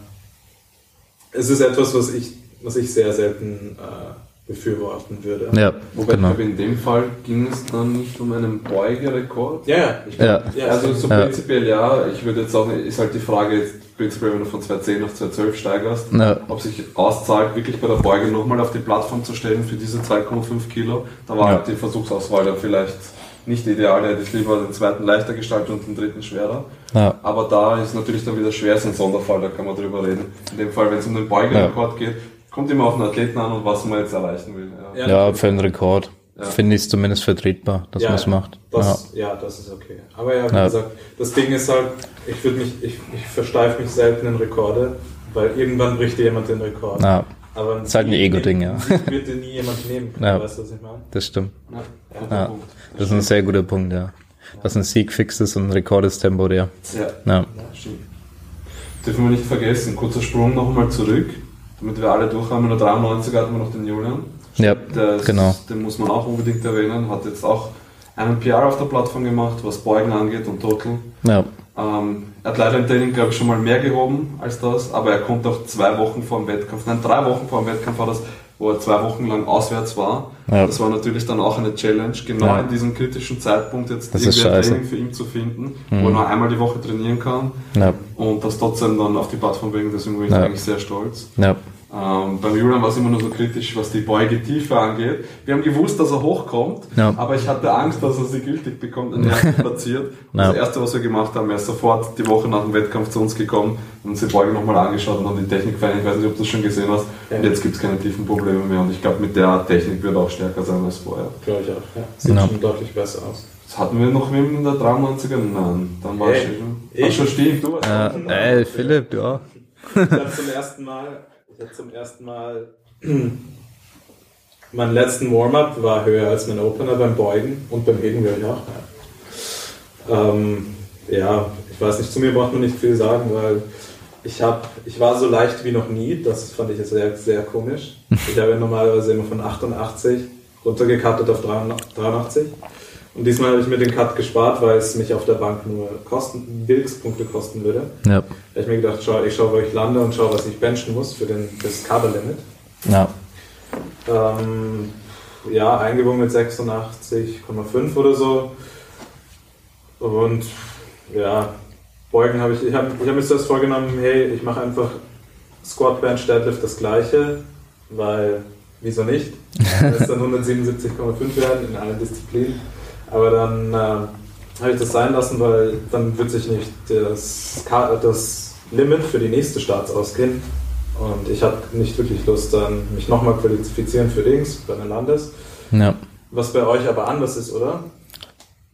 es ist etwas, was ich, was ich sehr selten äh, befürworten würde. ja, Wobei ich genau. glaube, in dem Fall ging es dann nicht um einen Beugerekord. Ja, ja, ich Ja. ja, Also so Ja. prinzipiell ja, ich würde jetzt auch, ist halt die Frage, jetzt prinzipiell, wenn du von 210 auf 212 steigerst, Ja, ob sich auszahlt, wirklich bei der Beuge nochmal auf die Plattform zu stellen für diese 2,5 Kilo. Da war Ja. halt die Versuchsauswahl dann vielleicht nicht ideal, da hätte ich lieber den zweiten leichter gestaltet und den dritten schwerer. ja, Aber da ist natürlich dann wieder schwer, ist ein Sonderfall, da kann man drüber reden. In dem Fall, wenn es um den Beugerekord geht, kommt immer auf den Athleten an und was man jetzt erreichen will. Ja. Ja. ja, für einen Rekord Ja. finde ich es zumindest vertretbar, dass Ja, man es macht. Ja, Das, ja. das ist okay. Aber ja, wie Ja. gesagt, das Ding ist halt, ich würde mich, ich, ich versteife mich selten in Rekorde, weil irgendwann bricht dir jemand den Rekord. ja, Aber ist halt ein Ego-Ding, ja. Wird dir nie jemand nehmen können, Ja. weißt du, was ich meine? das stimmt. Ja, guter Ja, Punkt. das ist ein sehr guter Punkt, ja. Dass ein Sieg fix ist und ein Rekord ist temporär. Ja. Ja, Ja, stimmt. Dürfen wir nicht vergessen, kurzer Sprung nochmal zurück, damit wir alle durch haben. In der 93 hatten wir noch den Julian. ja Der ist, genau. Den muss man auch unbedingt erwähnen. Hat jetzt auch einen PR auf der Plattform gemacht, was Beugen angeht und Total. Ja, Ähm, er hat leider im Training, glaube ich, schon mal mehr gehoben als das, aber er kommt auch zwei Wochen vor dem Wettkampf, nein, drei Wochen vor dem Wettkampf war das, wo er zwei Wochen lang auswärts war. Ja. Das war natürlich dann auch eine Challenge, genau Ja. in diesem kritischen Zeitpunkt jetzt Das irgendwie ein. Training für ihn zu finden, Mhm. wo er nur einmal die Woche trainieren kann ja, und das trotzdem dann auf die Plattform bringen, deswegen bin ich eigentlich sehr stolz. Ähm, beim Julian war es immer nur so kritisch, was die Beugetiefe angeht. Wir haben gewusst, dass er hochkommt, Ja. aber ich hatte Angst, dass er sie gültig bekommt und erst platziert. <laughs> Und Ja. Das erste, was wir gemacht haben, er ist sofort die Woche nach dem Wettkampf zu uns gekommen und uns die Beuge nochmal angeschaut und dann die Technik verändert. Ich weiß nicht, ob du das schon gesehen hast. Ja. Und jetzt gibt es keine tiefen Probleme mehr und ich glaube, mit der Technik wird er auch stärker sein als vorher. Glaube ich auch, ja. Sieht Ja. schon deutlich besser aus. Das hatten wir noch mit in der 93er? Nein, dann war Hey, es schon. ich- schon stief, du warst da. Ey, Philipp, ja. Ich habe zum ersten Mal, ich hab zum ersten Mal, <clears throat> mein letzten Warm-up war höher als mein Opener beim Beugen und beim Heben glaube ich auch. Ja. Ähm, ja, ich weiß nicht, zu mir braucht man nicht viel sagen, weil ich hab, ich war so leicht wie noch nie, das fand ich sehr, sehr komisch. Ich habe ja normalerweise immer von 88 runtergekattet auf 83. Und diesmal habe ich mir den Cut gespart, weil es mich auf der Bank nur Kosten, Wilkspunkte kosten würde. Ja, Da habe ich mir gedacht, schau, ich schaue, wo ich lande und schaue, was ich benchen muss für den, das Kabellimit. ja, Ähm, ja, eingewogen mit 86,5 oder so. Und ja, Beugen habe ich, ich habe ich hab mir zuerst vorgenommen, hey, ich mache einfach Squat, Bench, Deadlift das gleiche, weil, wieso nicht? Das <laughs> dann 177,5 werden in allen Disziplinen. Aber dann äh, habe ich das sein lassen, weil dann wird sich nicht das, das Limit für die nächste Starts ausgehen. Und ich habe nicht wirklich Lust, dann mich nochmal qualifizieren für Dings, bei den Landes. ja. Was bei euch aber anders ist, oder?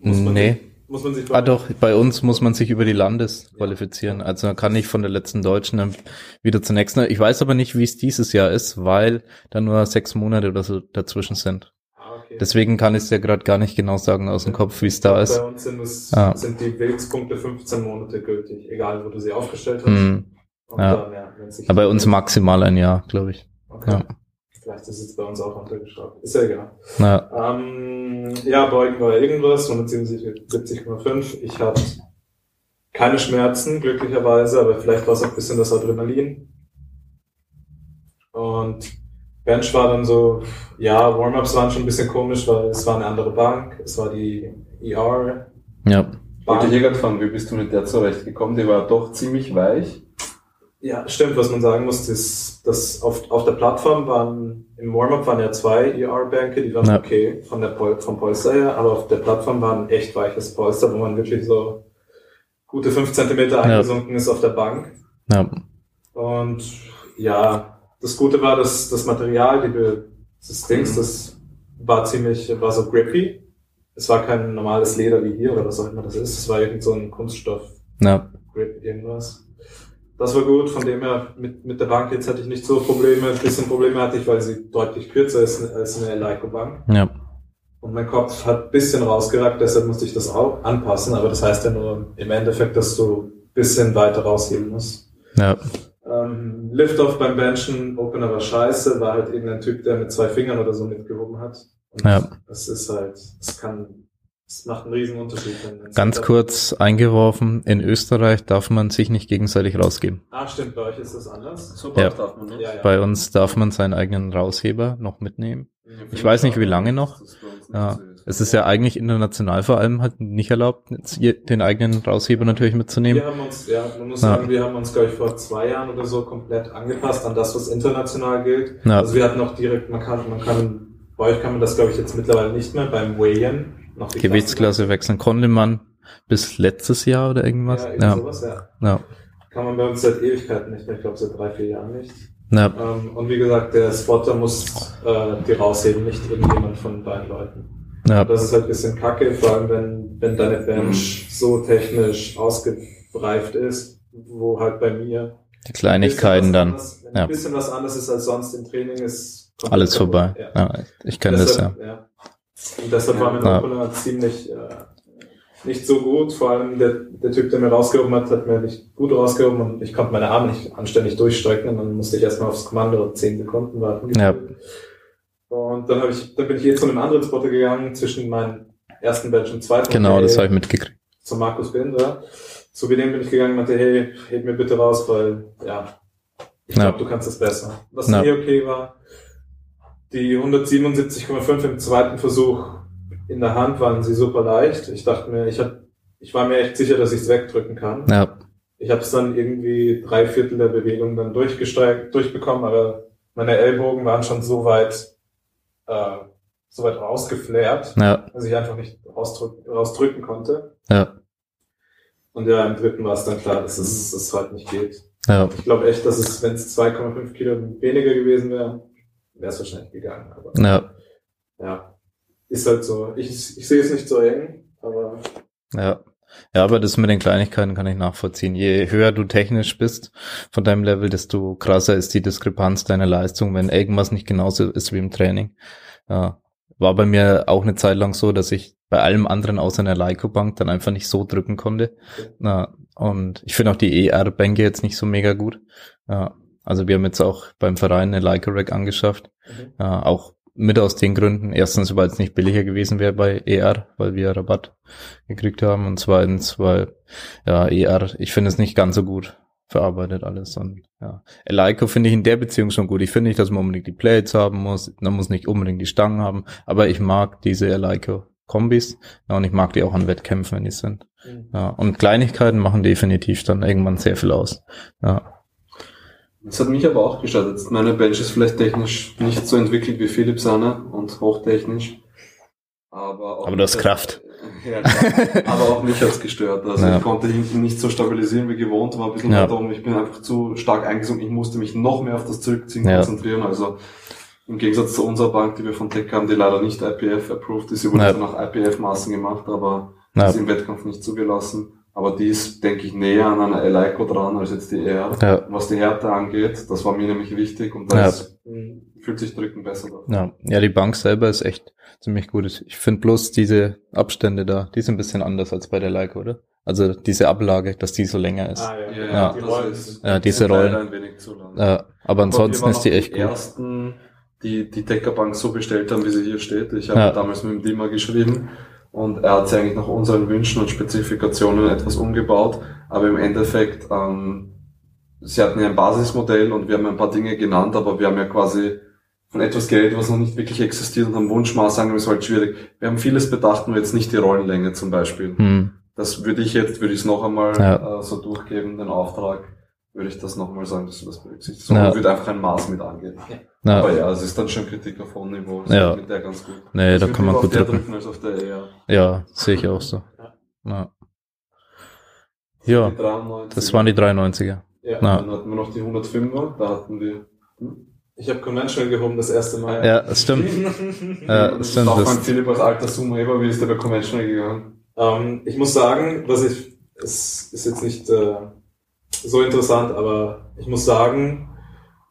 man Nee. Muss man sich Ah doch, bei uns muss man sich über die Landes qualifizieren. Also man kann nicht von der letzten Deutschen dann wieder zur nächsten. Ich weiß aber nicht, wie es dieses Jahr ist, weil da nur sechs Monate oder so dazwischen sind. Okay. Deswegen kann ich es ja gerade gar nicht genau sagen aus dem Kopf, wie es da ist. Bei uns sind, es, Ah. sind die Wilkspunkte 15 Monate gültig, egal wo du sie aufgestellt hast. Und ja. dann, ja, Aber bei uns maximal ein Jahr, glaube ich. Okay. Ja. Vielleicht ist es bei uns auch runtergeschraubt. Ist ja egal. Ja, Ähm, ja, Beugen war irgendwas, 177,5. Ich hatte keine Schmerzen, glücklicherweise, aber vielleicht war es auch ein bisschen das Adrenalin. Und Bench war dann so, ja, Warm-Ups waren schon ein bisschen komisch, weil es war eine andere Bank, es war die ER. ja, Wollte ich Bank. gerade fragen, wie bist du mit der zurechtgekommen? Die war doch ziemlich weich. Ja, stimmt, was man sagen muss, ist, dass auf, auf der Plattform waren, im Warm-Up waren ja zwei ER-Bänke, die waren Ja. okay von der Pol vom Polster her, aber auf der Plattform war ein echt weiches Polster, wo man wirklich so gute fünf Zentimeter eingesunken ist auf der Bank. ja, Und ja, das Gute war, dass das Material, die, das Dings, das war ziemlich, war so grippy. Es war kein normales Leder wie hier oder was auch immer das ist. Es war irgend so ein Kunststoff ja, Grip irgendwas. Das war gut, von dem her mit, mit der Bank jetzt hatte ich nicht so Probleme. Ein bisschen Probleme hatte ich, weil sie deutlich kürzer ist als eine Leico-Bank. Ja. Und mein Kopf hat ein bisschen rausgeragt, deshalb musste ich das auch anpassen. Aber das heißt ja nur im Endeffekt, dass du ein bisschen weiter rausheben musst. Ja. Ähm, Liftoff beim Benchen, Opener war scheiße, war halt irgendein Typ, der mit zwei Fingern oder so mitgehoben hat. Und Ja. das ist halt, es kann, es macht einen riesen Unterschied. Ganz kurz eingeworfen, in Österreich darf man sich nicht gegenseitig rausgeben. Ah, stimmt, bei euch ist das anders. So Ja. darf man, ne? Ja, ja. Bei uns darf man seinen eigenen Rausheber noch mitnehmen. Ich weiß nicht, wie lange noch. Das ist bei uns nicht Ja. Es ist ja eigentlich international vor allem halt nicht erlaubt, den eigenen Rausheber natürlich mitzunehmen. Wir haben uns, ja, man muss Ja. sagen, wir haben uns, glaube ich, vor zwei Jahren oder so komplett angepasst an das, was international gilt. Ja. Also wir hatten auch direkt, man kann, man kann, bei euch kann man das, glaube ich, jetzt mittlerweile nicht mehr beim Weigh-In. noch die Gewichtsklasse wechseln konnte man bis letztes Jahr oder irgendwas. Ja, Ja, sowas, ja. ja, Kann man bei uns seit Ewigkeiten nicht mehr, ich glaube seit drei, vier Jahren nicht. ja, Ähm, und wie gesagt, der Spotter muss äh, die rausheben, nicht irgendjemand von beiden Leuten. Ja, Das ist halt ein bisschen kacke, vor allem wenn, wenn deine. Bench so technisch ausgereift ist, wo halt bei mir die Kleinigkeiten dann. Anders, wenn ja. ein bisschen was anderes ist als sonst im Training, ist Alles vorbei. Ja. Ja, ich kenne das ja. Ja. Und deshalb war mein Ja. Opener ziemlich äh, nicht so gut. Vor allem der, der Typ, der mir rausgehoben hat, hat mir nicht gut rausgehoben und ich konnte meine Arme nicht anständig durchstrecken und dann musste ich erstmal aufs Kommando 10 Sekunden warten. Ja. Und dann, ich, dann bin ich eh zu einem anderen Spotter gegangen, zwischen meinem ersten Bench und zweiten. Genau, Und das hey, habe ich mitgekriegt. zu Markus Binder. Zu dem bin ich gegangen und meinte, hey, heb mir bitte raus, weil, ja, ich Ja. glaube, du kannst es besser. Was Ja. eh okay war, die 177,5 im zweiten Versuch in der Hand waren sie super leicht. Ich dachte mir, ich hab, ich war mir echt sicher, dass ich es wegdrücken kann. Ja, Ich habe es dann irgendwie drei Viertel der Bewegung dann durchgestreckt, durchbekommen, aber meine Ellbogen waren schon so weit, äh, so weit rausgeflärt, ja, dass ich einfach nicht rausdrück, rausdrücken konnte. ja, Und ja, im dritten war es dann klar, dass es, dass es halt nicht geht. ja, Ich glaube echt, dass es, wenn es 2,5 Kilo weniger gewesen wäre, wäre es wahrscheinlich gegangen. Aber ja, ja, ist halt so. Ich, ich sehe es nicht so eng, aber ja. Ja, aber das mit den Kleinigkeiten kann ich nachvollziehen. Je höher du technisch bist von deinem Level, desto krasser ist die Diskrepanz deiner Leistung, wenn irgendwas nicht genauso ist wie im Training. Ja. War bei mir auch eine Zeit lang so, dass ich bei allem anderen außer einer Leico-Bank dann einfach nicht so drücken konnte. Ja. Und ich finde auch die ER-Bänke jetzt nicht so mega gut. Ja. Also wir haben jetzt auch beim Verein eine Leico-Rack angeschafft. Mhm. Ja, auch mit aus den Gründen. Erstens, weil es nicht billiger gewesen wäre bei ER, weil wir Rabatt gekriegt haben. Und zweitens, weil ja ER, ich finde es nicht ganz so gut verarbeitet alles. Und ja, Eleiko finde ich in der Beziehung schon gut. Ich finde nicht, dass man unbedingt die Plates haben muss. Man muss nicht unbedingt die Stangen haben. Aber ich mag diese Eleiko Kombis. Ja, und ich mag die auch an Wettkämpfen, wenn die sind. Ja, und Kleinigkeiten machen definitiv dann irgendwann sehr viel aus. Ja, Das hat mich aber auch gestört. Jetzt meine Bench ist vielleicht technisch nicht so entwickelt wie Philipp seine und hochtechnisch. Aber, auch Aber du hast Kraft. <laughs> Ja, aber auch mich hat's gestört. Also Ja. ich konnte hinten nicht so stabilisieren wie gewohnt, war ein bisschen Ja. weiter oben. Ich bin einfach zu stark eingesunken. Ich musste mich noch mehr auf das Zurückziehen Ja. konzentrieren. Also im Gegensatz zu unserer Bank, die wir von Tech haben, die leider nicht IPF approved ist, sie wurde Ja. nach IPF-Maßen gemacht, aber ist im Wettkampf nicht zugelassen. Aber die ist, denke ich, näher an einer Eleiko dran als jetzt die R. Ja. Was die Härte angeht, das war mir nämlich wichtig und da Ja. ist, fühlt sich Drücken besser da. Ja, ja, die Bank selber ist echt ziemlich gut. Ich finde bloß diese Abstände da, die sind ein bisschen anders als bei der Leica, oder? Also diese Ablage, dass die so länger ist. ah, ja. Ja. die das Rollen ist- Ja, diese Rollen. Ein wenig zu lang. Ja, aber ansonsten waren ist die echt die gut. ersten, die die Deckerbank so bestellt haben, wie sie hier steht. Ich habe Ja. damals mit dem Dima geschrieben und er hat sie eigentlich nach unseren Wünschen und Spezifikationen etwas umgebaut. Aber im Endeffekt, ähm, sie hatten ja ein Basismodell und wir haben ein paar Dinge genannt, aber wir haben ja quasi von etwas geredet, was noch nicht wirklich existiert und haben Wunschmaß angegeben, ist halt schwierig. Wir haben vieles bedacht, nur jetzt nicht die Rollenlänge zum Beispiel. Hm. Das würde ich jetzt, würde ich es noch einmal Ja. äh, so durchgeben, den Auftrag, würde ich das noch einmal sagen, dass du das berücksichtigst. Ja. So würde einfach ein Maß mit angehen. Ja, Aber ja, es ist dann schon Kritik auf hohem Niveau. Das Ja. Mit der ganz gut. nee, Ich da würde kann man gut drücken. drücken als auf der eher. Ja, sehe ich auch so. Ja. Ja, 93. das waren die 93er. Ja. Na. Dann hatten wir noch die 105er, da hatten wir. Hm? Ich habe Conventional gehoben das erste Mal. Ja, das stimmt. <laughs> Ja, das stimmt. Auch mein Das, Philipp als alter Sumo-Eber, wie ist der bei Conventional gegangen? Ähm, ich muss sagen, was ich, es ist jetzt nicht, äh, so interessant, aber ich muss sagen,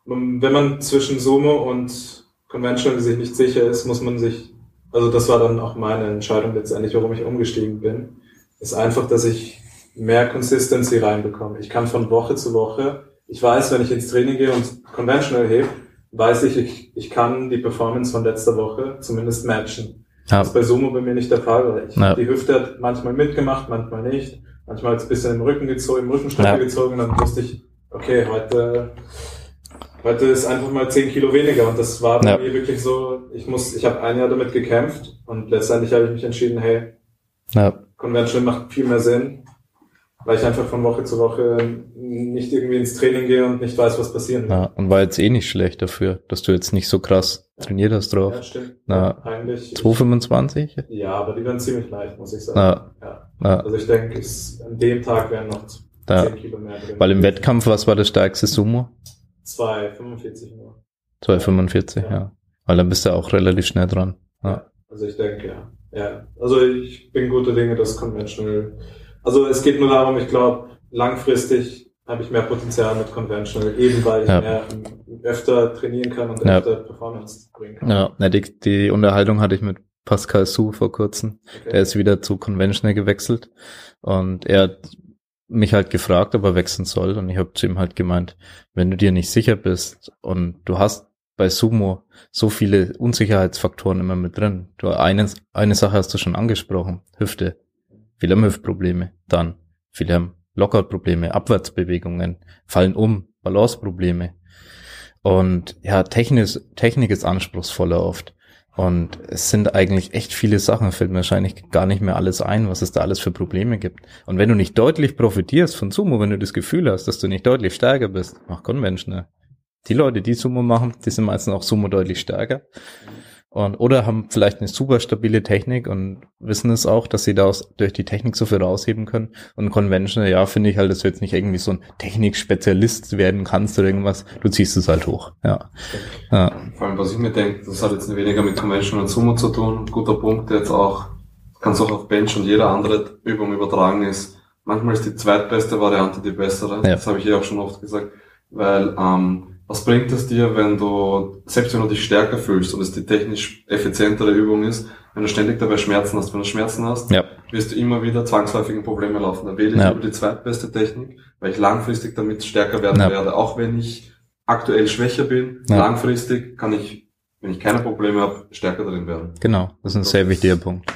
wenn man zwischen Sumo und Conventional sich nicht sicher ist, muss man sich, also das war dann auch meine Entscheidung letztendlich, warum ich umgestiegen bin, ist einfach, dass ich mehr Consistency reinbekomme. Ich kann von Woche zu Woche, ich weiß, wenn ich ins Training gehe und Conventional hebe, weiß ich, ich, ich kann die Performance von letzter Woche zumindest matchen. Ja. Das ist bei Sumo bei mir nicht der Fall, weil ich, ja. die Hüfte hat manchmal mitgemacht, manchmal nicht. Manchmal ein bisschen im Rücken gezogen, im Rückenstrecke ja. gezogen, dann wusste ich, okay, heute, heute ist einfach mal zehn Kilo weniger. Und das war bei mir wirklich so, ich muss, ich habe ein Jahr damit gekämpft und letztendlich habe ich mich entschieden, hey, ja. Conventional macht viel mehr Sinn weil ich einfach von Woche zu Woche nicht irgendwie ins Training gehe und nicht weiß, was passieren wird. Ja, und war jetzt eh nicht schlecht dafür, dass du jetzt nicht so krass trainiert hast drauf. Ja, stimmt. Na, ja, eigentlich. 225? Ja, aber die werden ziemlich leicht, muss ich sagen. Ja. Ja. Also ich denke, an dem Tag wären noch 10 ja. Kilo mehr drin. Weil im Wettkampf, was war das stärkste Sumo? 2,45 nur. 2,45, ja. ja. Weil dann bist du auch relativ schnell dran. Ja. Also ich denke, ja. Ja. Also ich bin gute Dinge, dass Conventional also es geht nur darum, ich glaube, langfristig habe ich mehr Potenzial mit Conventional, eben weil ich ja. mehr öfter trainieren kann und ja. öfter Performance bringen kann. Ja, die, die Unterhaltung hatte ich mit Pascal Su vor kurzem. Okay. Der ist wieder zu Conventional gewechselt und er hat mich halt gefragt, ob er wechseln soll und ich habe zu ihm halt gemeint, wenn du dir nicht sicher bist und du hast bei Sumo so viele Unsicherheitsfaktoren immer mit drin. Du eine, eine Sache hast du schon angesprochen, Hüfte. Viele haben Hüftprobleme dann. Viele haben Lockout-Probleme, Abwärtsbewegungen, fallen um, Balanceprobleme. Und ja, Technik Technik ist anspruchsvoller oft. Und es sind eigentlich echt viele Sachen, fällt mir wahrscheinlich gar nicht mehr alles ein, was es da alles für Probleme gibt. Und wenn du nicht deutlich profitierst von Sumo, wenn du das Gefühl hast, dass du nicht deutlich stärker bist, mach Conventional. Die Leute, die Sumo machen, die sind meistens auch Sumo deutlich stärker. Und, oder haben vielleicht eine super stabile Technik und wissen es auch, dass sie da durch die Technik so viel rausheben können. Und Conventional, ja, finde ich halt, dass du jetzt nicht irgendwie so ein Technikspezialist werden kannst oder irgendwas. Du ziehst es halt hoch, ja. ja. Vor allem, was ich mir denke, das hat jetzt weniger mit Conventional und Sumo zu tun. Guter Punkt, der jetzt auch, kannst auch auf Bench und jede andere Übung übertragen ist. Manchmal ist die zweitbeste Variante die bessere. Ja. Das habe ich ja auch schon oft gesagt. Weil, ähm, was bringt es dir, wenn du, selbst wenn du dich stärker fühlst und es die technisch effizientere Übung ist, wenn du ständig dabei Schmerzen hast, wenn du Schmerzen hast, ja. wirst du immer wieder zwangsläufig in Probleme laufen. Dann wähle ich ja. über die zweitbeste Technik, weil ich langfristig damit stärker werden ja. werde. Auch wenn ich aktuell schwächer bin, langfristig kann ich, wenn ich keine Probleme habe, stärker drin werden. Genau, das ist ein sehr wichtiger Punkt.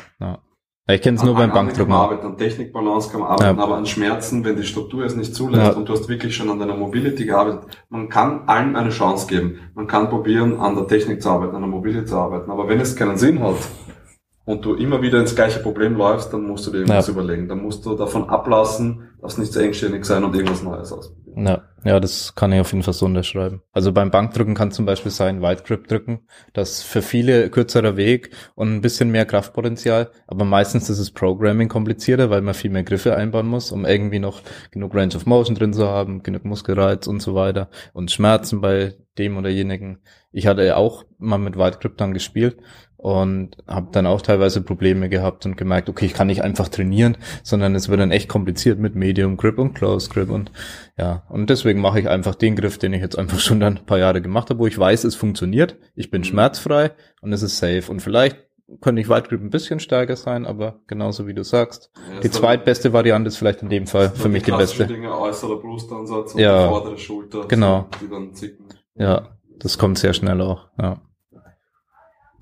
Ich kenne es nur beim Bankdrücken. Kann man arbeiten, an Technikbalance kann man arbeiten, ja. aber an Schmerzen, wenn die Struktur es nicht zulässt ja. und du hast wirklich schon an deiner Mobility gearbeitet, man kann allen eine Chance geben. Man kann probieren, an der Technik zu arbeiten, an der Mobility zu arbeiten. Aber wenn es keinen Sinn hat und du immer wieder ins gleiche Problem läufst, dann musst du dir irgendwas ja. überlegen. Dann musst du davon ablassen, darfst nicht zu engständig sein und irgendwas Neues ausprobieren. Ja. Das kann ich auf jeden Fall so unterschreiben. Also beim Bankdrücken kann zum Beispiel sein Wide Grip drücken. Das für viele kürzerer Weg und ein bisschen mehr Kraftpotenzial. Aber meistens ist es Programming komplizierter, weil man viel mehr Griffe einbauen muss, um irgendwie noch genug Range of Motion drin zu haben, genug Muskelreiz und so weiter. Und Schmerzen bei dem oder jenigen. Ich hatte auch mal mit Wide Grip dann gespielt und habe dann auch teilweise Probleme gehabt und gemerkt, okay, ich kann nicht einfach trainieren, sondern es wird dann echt kompliziert mit Medium Grip und Close Grip und ja, und deswegen mache ich einfach den Griff, den ich jetzt einfach <laughs> schon dann ein paar Jahre gemacht habe, wo ich weiß, es funktioniert, ich bin mhm. schmerzfrei und es ist safe und vielleicht könnte ich Wide Grip ein bisschen stärker sein, aber genauso wie du sagst, ja, die zweitbeste Variante ist vielleicht in dem Fall für mich die, die beste. Dinge, äußerer Brustansatz und ja, vordere Schulter, genau. die dann zicken. Ja, das kommt sehr schnell auch, ja.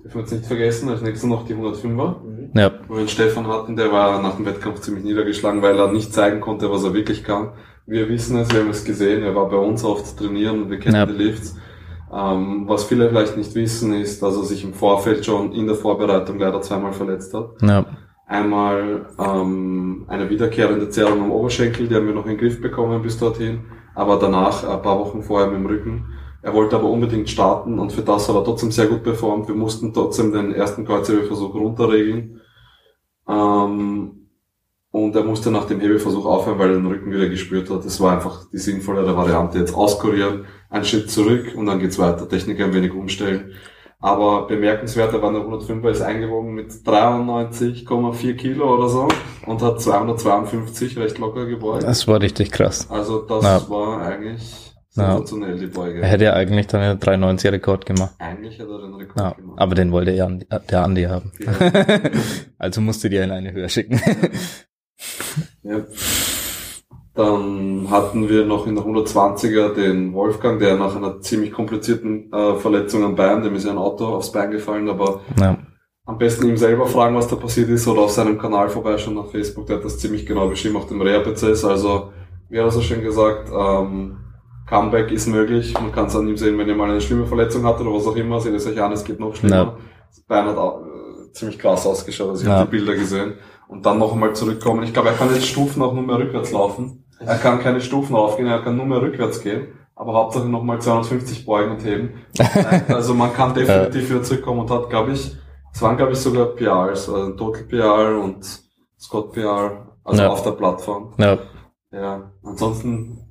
Dürfen wir jetzt nicht vergessen, als nächstes noch die 105er. Mhm. Ja. Wo wir einen Stefan hatten, der war nach dem Wettkampf ziemlich niedergeschlagen, weil er nicht zeigen konnte, was er wirklich kann. Wir wissen es, wir haben es gesehen, er war bei uns oft trainieren, wir kennen ja. die Lifts. Ähm, was viele vielleicht nicht wissen, ist, dass er sich im Vorfeld schon in der Vorbereitung leider zweimal verletzt hat. Ja. Einmal ähm, eine wiederkehrende Zerrung am Oberschenkel, die haben wir noch in den Griff bekommen bis dorthin, aber danach, ein paar Wochen vorher mit dem Rücken. Er wollte aber unbedingt starten und für das hat er trotzdem sehr gut performt. Wir mussten trotzdem den ersten Kreuzhebeversuch runterregeln. Ähm, und er musste nach dem Hebeversuch aufhören, weil er den Rücken wieder gespürt hat. Das war einfach die sinnvollere Variante. Jetzt auskurieren, einen Schritt zurück und dann geht's weiter. Technik ein wenig umstellen. Aber bemerkenswert, er war der 105er, ist eingewogen mit 93,4 Kilo oder so und hat 252 recht locker gebeugt. Das war richtig krass. Also das Ja. war eigentlich Ja. sensationell, die Beuge. Er hätte ja eigentlich dann einen 390er-Rekord gemacht. Eigentlich hat er den Rekord Ja, gemacht. aber den wollte ja Andi- der Andi haben. Ja. <laughs> also musste die in eine höher schicken. <laughs> Ja. Dann hatten wir noch in der 120er den Wolfgang, der nach einer ziemlich komplizierten äh, Verletzung am Bein, dem ist ja ein Auto aufs Bein gefallen, aber ja. am besten ihm selber fragen, was da passiert ist oder auf seinem Kanal vorbeischauen auf Facebook, der hat das ziemlich genau beschrieben auf dem Reha-Prozess. Also, wie hat er so schön gesagt, ähm, Comeback ist möglich. Man kann es an ihm sehen, wenn ihr mal eine schlimme Verletzung hattet oder was auch immer. Seht es euch an, es geht noch schlimmer. Ja. Bein hat auch, äh, ziemlich krass ausgeschaut. Also ich Ja. habe die Bilder gesehen. Und dann noch einmal zurückkommen. Ich glaube, er kann jetzt Stufen auch nur mehr rückwärts laufen. Er kann keine Stufen raufgehen, er kann nur mehr rückwärts gehen. Aber Hauptsache nochmal 250 beugen und heben. <laughs> Also man kann definitiv wieder zurückkommen und hat, glaube ich, es waren, glaube ich, sogar PRs, also Total PR und Scott PR, also Ja. auf der Plattform. ja. Ja, ansonsten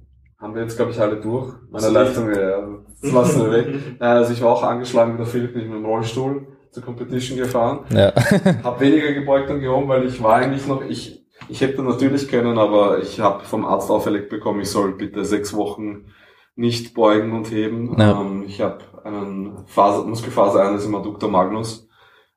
haben wir jetzt, glaube ich, alle durch. Meine Also Leistung, ja, das lassen wir weg. <laughs> Äh, Also ich war auch angeschlagen wie der Philipp, bin ich mit dem Rollstuhl zur Competition gefahren. Ja. <laughs> Hab weniger gebeugt und gehoben, weil ich war eigentlich noch, ich, ich hätte natürlich können, aber ich habe vom Arzt auferlegt bekommen, ich soll bitte sechs Wochen nicht beugen und heben. Ja. Ähm, ich habe einen Faser, Muskelfasereines im Adductor Magnus.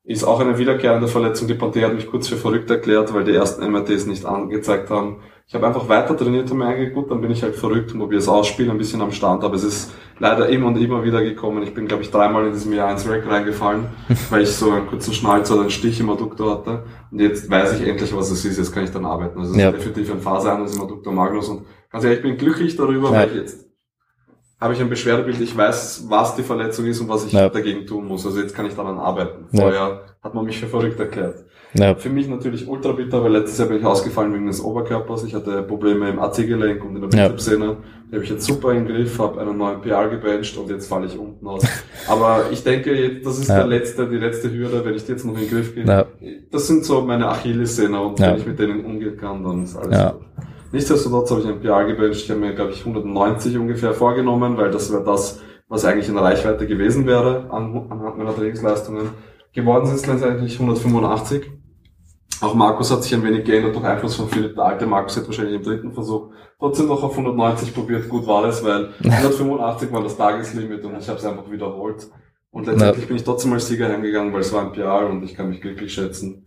Ist auch eine wiederkehrende Verletzung. Die Panthee hat mich kurz für verrückt erklärt, weil die ersten MRTs nicht angezeigt haben. Ich habe einfach weiter trainiert und mir gut, dann bin ich halt verrückt und probiere es ausspielen, ein bisschen am Stand, aber es ist leider immer und immer wieder gekommen. Ich bin, glaube ich, dreimal in diesem Jahr ins Rack reingefallen, <laughs> weil ich so einen kurzen Schnalz oder einen Stich im Adduktor hatte. Und jetzt weiß ich endlich, was es ist, jetzt kann ich dann arbeiten. Also es Ja. ist definitiv ein Fasereines im Adduktor Magnus und ganz ehrlich, ich bin glücklich darüber, Ja. weil ich jetzt habe ich ein Beschwerdebild, ich weiß, was die Verletzung ist und was ich Ja. dagegen tun muss. Also jetzt kann ich daran arbeiten. Vorher hat man mich für verrückt erklärt. Für mich natürlich ultra bitter, weil letztes Jahr bin ich ausgefallen wegen des Oberkörpers. Ich hatte Probleme im AC-Gelenk und in der. Bizepssehne. Die habe ich jetzt super im Griff, habe einen neuen PR gebencht und jetzt falle ich unten aus. <laughs> Aber ich denke, das ist der letzte, die letzte Hürde, wenn ich die jetzt noch in den Griff. Ja. Das sind so meine Achillessehne und wenn ich mit denen umgehen kann, dann ist alles gut. Nichtsdestotrotz habe ich einen PR gebencht. Ich habe mir, glaube ich, 190 ungefähr vorgenommen, weil das wäre das, was eigentlich in Reichweite gewesen wäre an, anhand meiner Trainingsleistungen. Geworden sind es letztendlich 185. Auch Markus hat sich ein wenig geändert durch Einfluss von Philipp. Der alte Markus hat wahrscheinlich im dritten Versuch trotzdem noch auf 190 probiert. Gut war es, weil <laughs> 185 war das Tageslimit und ich habe es einfach wiederholt. Und letztendlich bin ich trotzdem als Sieger heimgegangen, weil es war ein PR und ich kann mich glücklich schätzen.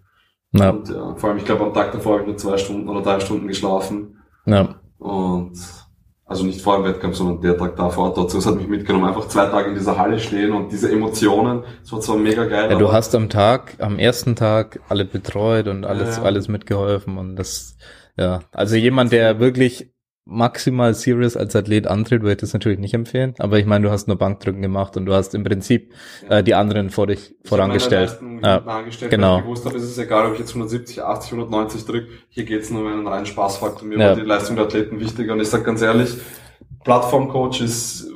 Ja. Und ja, vor allem, ich glaube, am Tag davor habe ich nur zwei Stunden oder drei Stunden geschlafen. Ja. Und also nicht vor dem Wettkampf, sondern der Tag davor. Es hat mich mitgenommen. Einfach zwei Tage in dieser Halle stehen und diese Emotionen. Es war zwar mega geil. Ja, du hast am Tag, am ersten Tag alle betreut und alles, Ja. alles mitgeholfen und das, ja. Also jemand, der wirklich maximal serious als Athlet antritt, würde ich das natürlich nicht empfehlen. Aber ich meine, du hast nur Bankdrücken gemacht und du hast im Prinzip Ja. äh, die anderen vor dich Ich vorangestellt. Ja, genau. weil ich gewusst habe, es ist egal, ob ich jetzt 170, 80, 190 drücke. Hier geht's nur um einen reinen Spaßfaktor. Mir Ja. war die Leistung der Athleten wichtiger. Und ich sage ganz ehrlich, Plattformcoach ist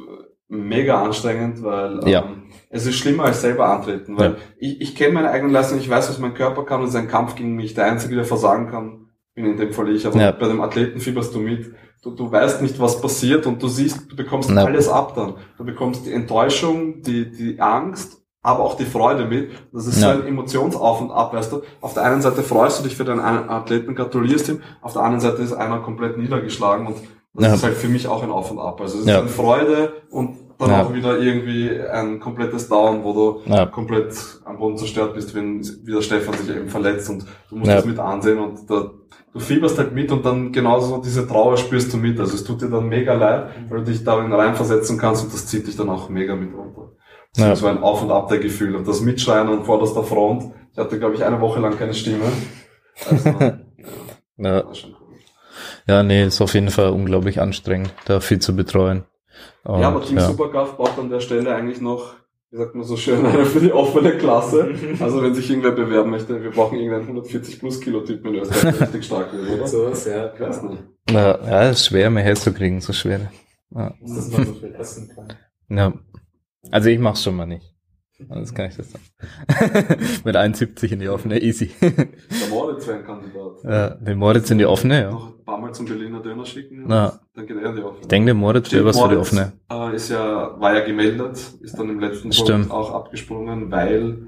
mega anstrengend, weil Ja. ähm, es ist schlimmer als selber antreten. Weil Ja. ich, ich kenne meine eigene Leistung, ich weiß, was mein Körper kann und es ist ein Kampf gegen mich. Der Einzige, der versagen kann, bin in dem Fall ich. Aber Ja. bei dem Athleten fieberst du mit. Du, du weißt nicht, was passiert und du siehst, du bekommst Ja. alles ab dann. Du bekommst die Enttäuschung, die, die Angst, aber auch die Freude mit. Das ist Ja. so ein Emotionsauf und ab, weißt du. Auf der einen Seite freust du dich für deinen Athleten, gratulierst ihm, auf der anderen Seite ist einer komplett niedergeschlagen und das Ja. ist halt für mich auch ein Auf und Ab. Also es ist eine Freude und dann auch wieder irgendwie ein komplettes Down, wo du komplett am Boden zerstört bist, wenn wieder Stefan sich eben verletzt und du musst Ja. das mit ansehen und da, du fieberst halt mit und dann genauso diese Trauer spürst du mit. Also es tut dir dann mega leid, weil du dich darin reinversetzen kannst und das zieht dich dann auch mega mit runter. Das Ja. ist so ein Auf und Ab der Gefühle. Und das Mitschreien an vorderster Front. Ich hatte, glaube ich, eine Woche lang keine Stimme. Also, <laughs> ja, Ja, cool. ja, nee, ist auf jeden Fall unglaublich anstrengend, da viel zu betreuen. Und, ja, aber Team ja. Superkraft braucht an der Stelle eigentlich noch, wie sagt man so schön, eine <laughs> für die offene Klasse. <laughs> Also wenn sich irgendwer bewerben möchte, wir brauchen irgendeinen 140 plus Kilo Typ in Österreich, der richtig stark wird, oder? Sowas, ja. Ich weiß nicht. Ja, ja, ist schwer, mehr herzukriegen, so schwer. Ja. Dass man so viel essen kann. ja. Also ich mach's schon mal nicht. Das kann ich das <laughs> sagen. Mit 71 in die offene, easy. Der Moritz wäre ein Kandidat. ja, den Moritz in die offene, ja. Noch ein paar Mal zum Berliner Döner schicken. Ja. Dann geht er in die offene. Ich denke, der Moritz wäre was für die offene. Äh, ist ja, war ja gemeldet, ist dann im letzten Stimmt. Punkt auch abgesprungen, weil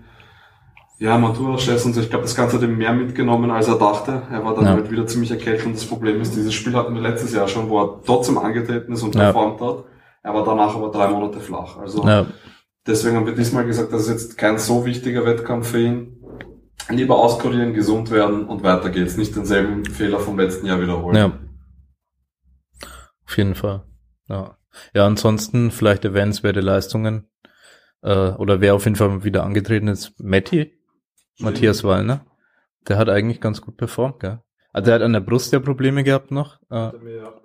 ja, Matura-Stress und so, ich glaube, das Ganze hat ihm mehr mitgenommen, als er dachte. Er war dann Ja. halt wieder ziemlich erkältet und das Problem ist, dieses Spiel hatten wir letztes Jahr schon, wo er trotzdem angetreten ist und Ja. performt hat. Er war danach aber drei Monate flach. Also Ja, deswegen haben wir diesmal gesagt, das ist jetzt kein so wichtiger Wettkampf für ihn. Lieber auskurieren, gesund werden und weiter geht's. Nicht denselben Fehler vom letzten Jahr wiederholen. ja. Auf jeden Fall. Ja. Ja, ansonsten vielleicht erwähnenswerte Leistungen. Äh, oder wer auf jeden Fall wieder angetreten ist, Matti, Matthias Wallner. Der hat eigentlich ganz gut performt, gell? Also er hat an der Brust ja Probleme gehabt noch. Äh,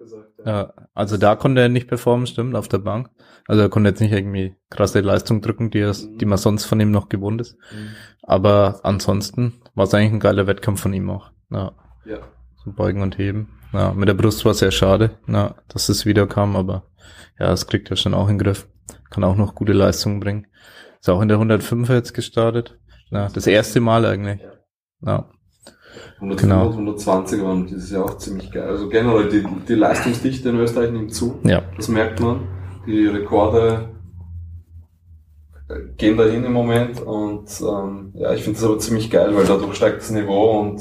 gesagt, ja. also da konnte er nicht performen, stimmt, auf der Bank. Also er konnte jetzt nicht irgendwie krasse Leistung drücken, die, er, mhm. die man mhm. sonst von ihm noch gewohnt ist. Mhm. Aber ansonsten war es eigentlich ein geiler Wettkampf von ihm auch. Ja. ja. So Beugen und Heben. Ja, mit der Brust war es sehr schade, na, dass es wieder kam, aber ja, das kriegt er schon auch in den Griff. Kann auch noch gute Leistungen bringen. Ist auch in der 105 jetzt gestartet. Na, das erste Mal eigentlich. Ja. ja. 120 120 genau. waren das ist ja auch ziemlich geil. Also generell die, die Leistungsdichte in Österreich nimmt zu. Ja. Das merkt man. Die Rekorde gehen dahin im Moment und ähm, ja, ich finde das aber ziemlich geil, weil dadurch steigt das Niveau und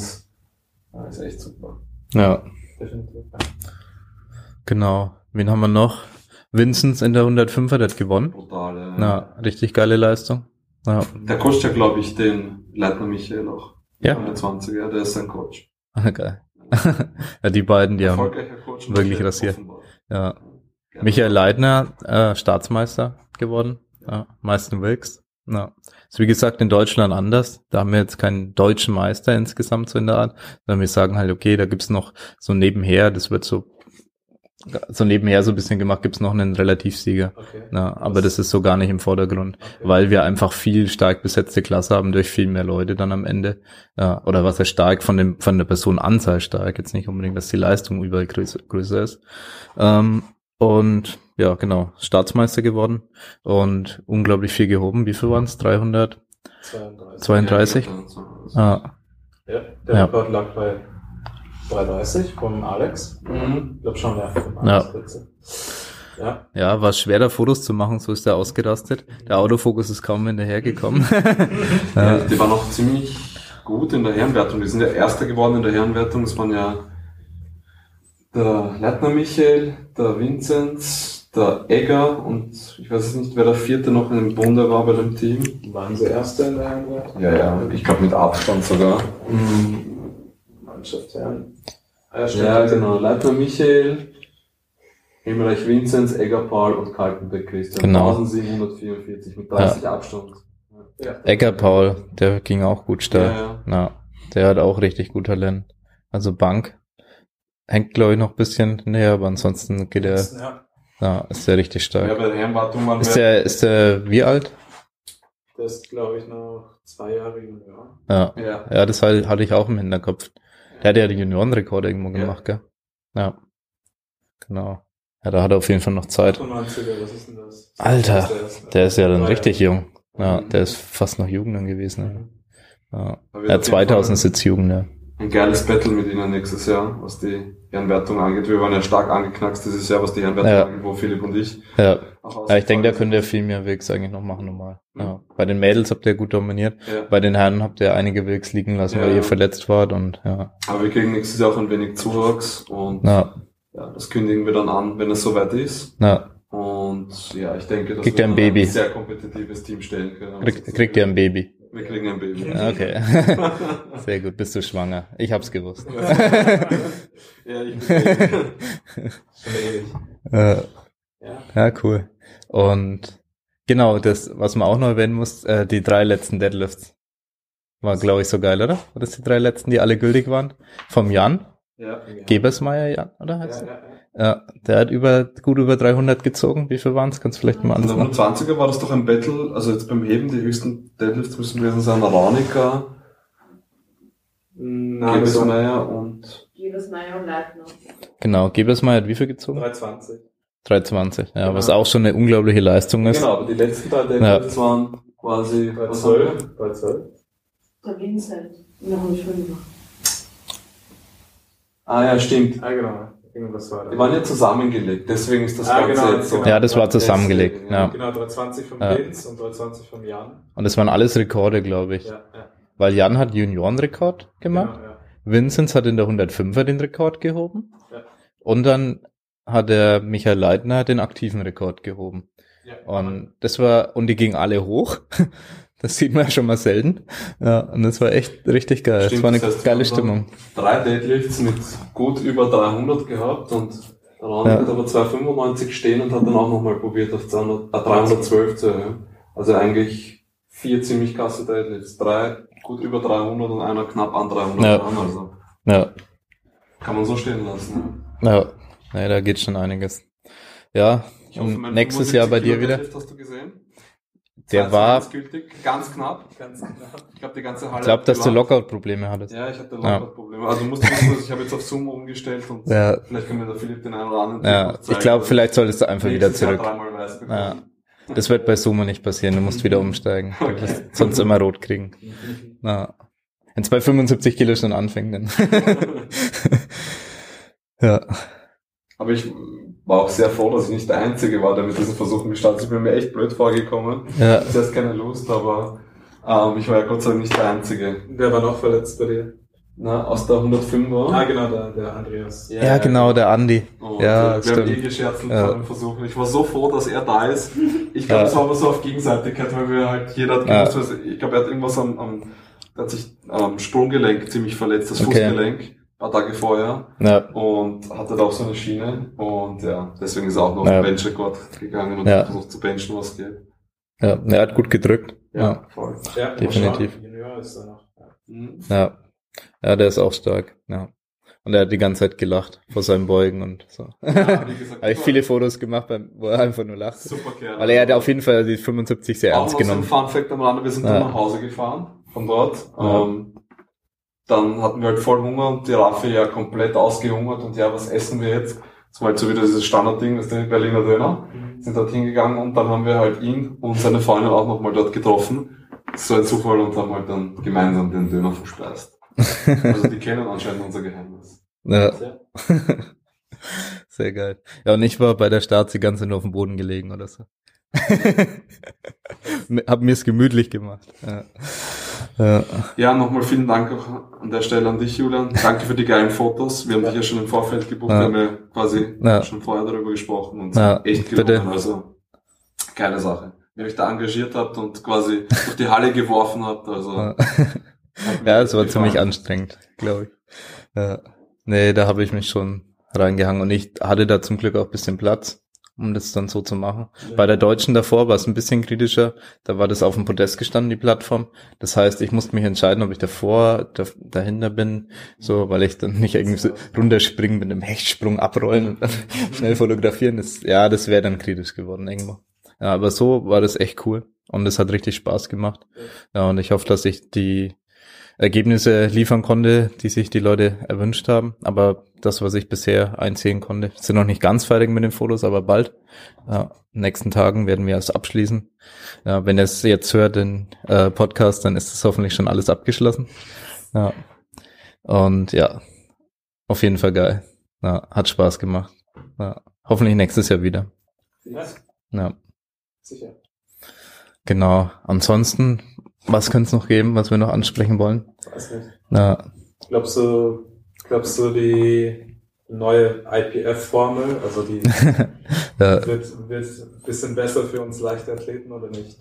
ja, ist echt super. Ja. Definitiv. Genau. Wen haben wir noch? Vincent in der 105 hat gewonnen. Brutale. Na, richtig geile Leistung. Ja. Der kostet ja, glaube ich, den Leitner Michael noch. Ja. 120er, der ist sein Coach. geil. <laughs> ja, die beiden, die haben, wirklich rasiert. offenbar. ja. Michael Leitner, äh, Staatsmeister geworden. Ja, meisten Wilks. Ja. Ist wie gesagt in Deutschland anders. Da haben wir jetzt keinen deutschen Meister insgesamt so in der Art, sondern wir sagen halt, okay, da gibt's noch so nebenher, das wird so, so nebenher so ein bisschen gemacht, gibt's noch einen Relativsieger. Okay. Ja, aber das ist so gar nicht im Vordergrund. Okay. weil wir einfach viel stark besetzte Klasse haben durch viel mehr Leute dann am Ende. Ja, oder was er stark von dem von der Personenanzahl stark, jetzt nicht unbedingt, dass die Leistung überall größer, größer ist. Ähm, und ja, genau, Staatsmeister geworden und unglaublich viel gehoben. Wie viel waren es? 300? 32. 32? Ja, so. Ah, Ja, der Ja. Rekord lag bei 330 vom Alex. Mhm. Ich glaube schon, ja. Vom Ja. Ja. ja, war schwer, da Fotos zu machen, so ist er ausgerastet. Der Autofokus ist kaum hinterhergekommen. <laughs> Ja, die waren auch ziemlich gut in der Herrenwertung. Die sind ja Erster geworden in der Herrenwertung. Das waren ja der Leitner Michael, der Vinzenz, der Egger und ich weiß jetzt nicht, wer der vierte noch in dem Bunde war bei dem Team. Waren sie Erste in der Herrenwelt? Ja, ja, ich glaube mit Abstand sogar. Mannschaft. Ah, stimmt. Ja, genau. Leitner Michael, Himmelreich Vinzenz, Egger Paul und Kaltenbeck Christian. Genau. 1744 mit 30 Abstand. Ja. Egger Paul, der ging auch gut steil. Ja, ja. Ja, der hat auch richtig gut Talent. Also Bank hängt, glaube ich, noch ein bisschen näher, aber ansonsten geht er, Ja, ja, ist der richtig Ja, stark. bei der Herrenwartung waren Ist der, ist der wie alt? das ist, glaube ich, noch zwei Jahre jünger. Ja, Ja. ja, das halt- hatte ich auch im Hinterkopf. Der hat ja die Juniorenrekorde irgendwo Ja. gemacht, gell? Ja, genau. Ja, da hat er auf jeden Fall noch Zeit. 98er, was ist denn das? Alter, Der ist ja dann richtig jung. Ja, Mhm. der ist fast noch Jugend dann gewesen. Ja, ja. Ja auf jeden 2000 ist jetzt Jugend, ja. Ein geiles Battle mit ihnen nächstes Jahr, was die Herrenwertung angeht. Wir waren ja stark angeknackst dieses Jahr, was die Herrenwertung Ja. angeht, wo Philipp und ich Ja, ja ich denke, da könnt ihr viel mehr Wilks eigentlich noch machen normal. Mhm. Ja. Bei den Mädels habt ihr gut dominiert. Ja. Bei den Herren habt ihr einige Wilks liegen lassen, Ja. weil ihr verletzt wart und ja. Aber wir kriegen nächstes Jahr auch ein wenig Zuwachs und ja. Na, das kündigen wir dann an, wenn es soweit ist. na, Und ja, ich denke, dass Kriegt wir ein Baby? sehr kompetitives Team stellen können. krieg, kriegt ihr ein Baby. Wir kriegen ein Baby. Ja, Okay. <laughs> Sehr gut, bist du schwanger. Ich hab's gewusst. ja, ich bin. <laughs> Äh, Ja. ja, cool. Und genau, das, was man auch noch erwähnen muss, äh, die drei letzten Deadlifts. War, glaube ich, so geil, oder? War das die drei letzten, die alle gültig waren? Vom Jan, ja. Gebersmeier Jan, oder Ja, heißt ja, er? ja. Ja, der hat über, gut über 300 gezogen. Wie viel waren's? Kannst du vielleicht mal In alles der noch? 120er war das doch ein Battle, also jetzt beim Heben, die höchsten Deadlifts müssen gewesen sein, Ranika, Gebesmeier und Liebesmeier und Leitner. Genau, Gebersmeier hat wie viel gezogen? 320. 320. Ja, Genau. was auch schon eine unglaubliche Leistung ist. Genau, aber die letzten drei Deadlifts waren quasi. Bei was haben wir? 12. Bei 12. Der Vincent. Und dann habe ich schon gemacht. Ah ja, stimmt. Ah, genau. Irgendwas war da. Die waren ja zusammengelegt, deswegen ist das Ah, Ganze genau, jetzt so. genau. Ja, das war zusammengelegt. Deswegen, Ja. Genau, 320 vom Ja. Vince und 320 vom Jan. Und das waren alles Rekorde, glaube ich. Ja, ja. Weil Jan hat Juniorenrekord gemacht. Genau, ja. Vinzenz hat in der 105er den Rekord gehoben. Ja. Und dann hat der Michael Leitner den aktiven Rekord gehoben. Ja. Und das war, und die gingen alle hoch. Das sieht man ja schon mal selten. Ja, und das war echt richtig geil. Stimmt, das war eine das heißt, geile Stimmung. Drei Deadlifts mit gut über 300 gehabt und andere Ja. hat aber 295 stehen und hat dann auch nochmal probiert auf 200, äh, 312 zu erhöhen. Also eigentlich vier ziemlich krasse Deadlifts. Drei gut über 300 und einer knapp an 300 Ja. dran. Also Ja, kann man so stehen lassen. ja. Nee, da geht schon einiges. Ja, hoffe, nächstes Jahr bei 75 dir wieder. Hast du gesehen? Der 22 war, ganz knapp. Ganz genau. Ich glaube, die ganze Halle ich glaube, dass du. Lockout-Probleme hattest. Ja, ich hatte. Lockout-Probleme. Also du musst wissen, dass ich habe jetzt auf Zoom umgestellt und Ja. vielleicht kann mir der Philipp den einen oder anderen Ja, noch ich zeigen. glaube, vielleicht solltest du einfach wieder zurück. Ja. Das wird bei Sumo nicht passieren. Du musst wieder <laughs> umsteigen. Du Okay. wirst sonst immer rot kriegen. Ja. Wenn es bei 75 Kilo schon anfängt, dann. <laughs> <laughs> ja. Aber ich war auch sehr froh, dass ich nicht der Einzige war, der mit diesen Versuchen gestartet ist. Ich bin mir echt blöd vorgekommen. Ja. Ich hatte keine Lust, aber ähm, ich war ja Gott sei Dank nicht der Einzige. Wer war noch verletzt bei dir? Na, aus der 105er. Ah, genau, der, der Andreas. Ja, genau, der Andi. Und Ja, äh, wir haben eh stimmt. gescherzelt Ja. vor dem Versuch. Ich war so froh, dass er da ist. Ich glaube, Ja. es war aber so auf Gegenseitigkeit, weil wir halt jeder hat Ja. gewusst, was, ich glaube, er hat irgendwas am, am hat sich am Sprunggelenk ziemlich verletzt, das Okay. Fußgelenk, paar Tage vorher. Ja. Und hatte da auch so eine Schiene. Und ja, deswegen ist er auch noch Ja. auf den Benchrekord gegangen und Ja. hat versucht zu benchen, was geht. Ja, er hat gut gedrückt. Ja. voll. Ja, Definitiv. Ja. Mhm. Ja. Ja, der ist auch stark. Ja. Und er hat die ganze Zeit gelacht vor seinem Beugen und so. Ja, <laughs> Habe ich viele Fotos gemacht, wo er einfach nur lacht. Super Kerl. Weil er hat auf jeden Fall die 75 sehr auch ernst noch so ein genommen. Fun Fact am Rande, wir sind Ja. dann nach Hause gefahren, von dort. Ja. Ähm, dann hatten wir halt voll Hunger und die Raffe ja komplett ausgehungert und ja, was essen wir jetzt? Das war halt so wieder dieses Standardding, das ist der Berliner Döner. Sind dort hingegangen und dann haben wir halt ihn und seine Freundin auch nochmal dort getroffen. So ein Zufall und haben halt dann gemeinsam den Döner verspeist. Also die kennen anscheinend unser Geheimnis. Ja. Ja. <laughs> Sehr geil. Ja, und ich war bei der Start die ganze Zeit nur auf dem Boden gelegen oder so. <laughs> Hab mir's gemütlich gemacht. Ja. Ja. Ja, nochmal vielen Dank auch an der Stelle an dich, Julian. Danke für die geilen Fotos. Wir haben dich ja schon im Vorfeld gebucht, Ja. wir haben ja quasi Ja. schon vorher darüber gesprochen und Ja, echt bitte. gelungen. Also geile Sache. Wie ihr euch da engagiert habt und quasi durch die Halle geworfen habt. Also Ja. <laughs> Ja, es war gefallen. ziemlich anstrengend, glaube ich. Ja. Nee, da habe ich mich schon reingehangen und ich hatte da zum Glück auch ein bisschen Platz, um das dann so zu machen. Bei der Deutschen davor war es ein bisschen kritischer. Da war das auf dem Podest gestanden, die Plattform. Das heißt, ich musste mich entscheiden, ob ich davor, da, dahinter bin, so, weil ich dann nicht irgendwie so runterspringen mit einem Hechtsprung abrollen und dann <laughs> schnell fotografieren. Das, ja, das wäre dann kritisch geworden irgendwo. Ja, aber so war das echt cool und es hat richtig Spaß gemacht. Ja, und ich hoffe, dass ich die Ergebnisse liefern konnte, die sich die Leute erwünscht haben. Aber das, was ich bisher einsehen konnte, sind noch nicht ganz fertig mit den Fotos, aber bald. Ja, in den nächsten Tagen werden wir es abschließen. Ja, wenn ihr es jetzt hört, den äh, Podcast, dann ist es hoffentlich schon alles abgeschlossen. Ja. Und ja, auf jeden Fall geil. Ja, hat Spaß gemacht. Ja, hoffentlich nächstes Jahr wieder. Ja, Ja, sicher. genau. Ansonsten, was könnte es noch geben, was wir noch ansprechen wollen? Weiß nicht. Ja, Glaubst du, glaubst du, die neue IPF-Formel, also die <laughs> ja, wird, wird ein bisschen besser für uns Leichtathleten oder nicht?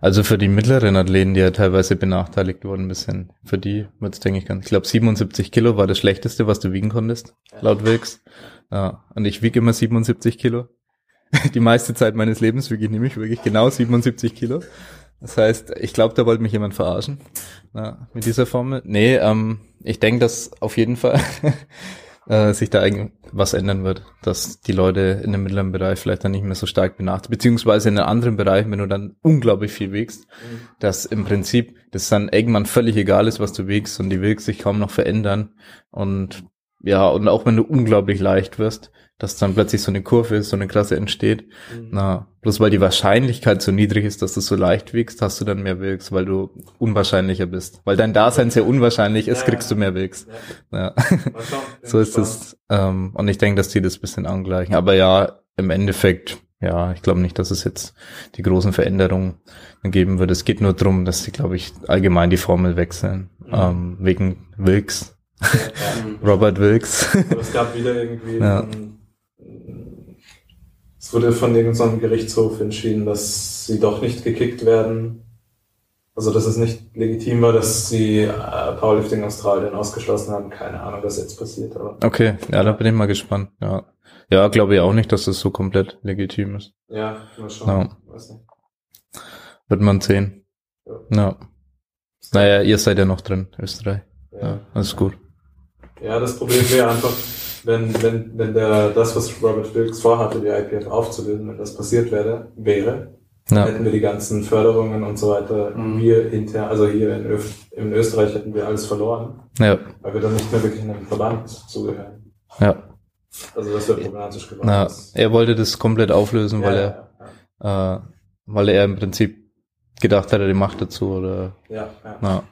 Also für die mittleren Athleten, die ja teilweise benachteiligt wurden, ein bisschen. Für die wird's denke ich, ganz. Ich glaube, 77 Kilo war das Schlechteste, was du wiegen konntest, laut Wilks. Ja, und ich wiege immer 77 Kilo. <laughs> Die meiste Zeit meines Lebens wiege ich nämlich wirklich genau 77 Kilo. Das heißt, ich glaube, da wollte mich jemand verarschen. Ja, mit dieser Formel. Nee, ähm, ich denke, dass auf jeden Fall <laughs> äh, sich da eigentlich was ändern wird, dass die Leute in dem mittleren Bereich vielleicht dann nicht mehr so stark benachteiligt, beziehungsweise in einem anderen Bereich, wenn du dann unglaublich viel wiegst, dass im Prinzip das dann irgendwann völlig egal ist, was du wiegst und die Wiegst sich kaum noch verändern. Und ja, und auch wenn du unglaublich leicht wirst, dass dann plötzlich so eine Kurve ist, so eine Klasse entsteht. Mhm. Na, bloß weil die Wahrscheinlichkeit so niedrig ist, dass du so leicht wiegst, hast du dann mehr Wilks, weil du unwahrscheinlicher bist. Weil dein Dasein sehr unwahrscheinlich ist, Ja, kriegst ja. du mehr Wilks. Ja. <laughs> So ist es. Ähm, und ich denke, dass die das ein bisschen angleichen. Aber ja, im Endeffekt, ja, ich glaube nicht, dass es jetzt die großen Veränderungen geben wird. Es geht nur darum, dass sie, glaube ich, allgemein die Formel wechseln. Mhm. Ähm, wegen Wilks. <laughs> Robert Wilks. Es gab wieder irgendwie, Ja. ein, es wurde von irgendeinem Gerichtshof entschieden, dass sie doch nicht gekickt werden. Also, dass es nicht legitim war, dass sie äh, Powerlifting Australien ausgeschlossen haben. Keine Ahnung, was jetzt passiert, aber Okay, ja, da bin ich mal gespannt. Ja, ja glaube ich auch nicht, dass das so komplett legitim ist. ja, mal schauen. Ja. Weiß nicht. Wird man sehen. Ja. Ja. Naja, ihr seid ja noch drin, Österreich. Ja, alles gut. Ja, das Problem wäre einfach, wenn, wenn, wenn der, das, was Robert Wilkes vorhatte, die IPF aufzulösen, wenn das passiert wäre, wäre, Ja, hätten wir die ganzen Förderungen und so weiter Mhm. hier intern, also hier in, Öf in Österreich hätten wir alles verloren, ja, weil wir dann nicht mehr wirklich einem Verband zugehören. ja. Also das wäre problematisch geworden. Na, er wollte das komplett auflösen, weil ja, er, ja, äh, weil er im Prinzip gedacht hat, er die Macht dazu oder, ja, ja. na.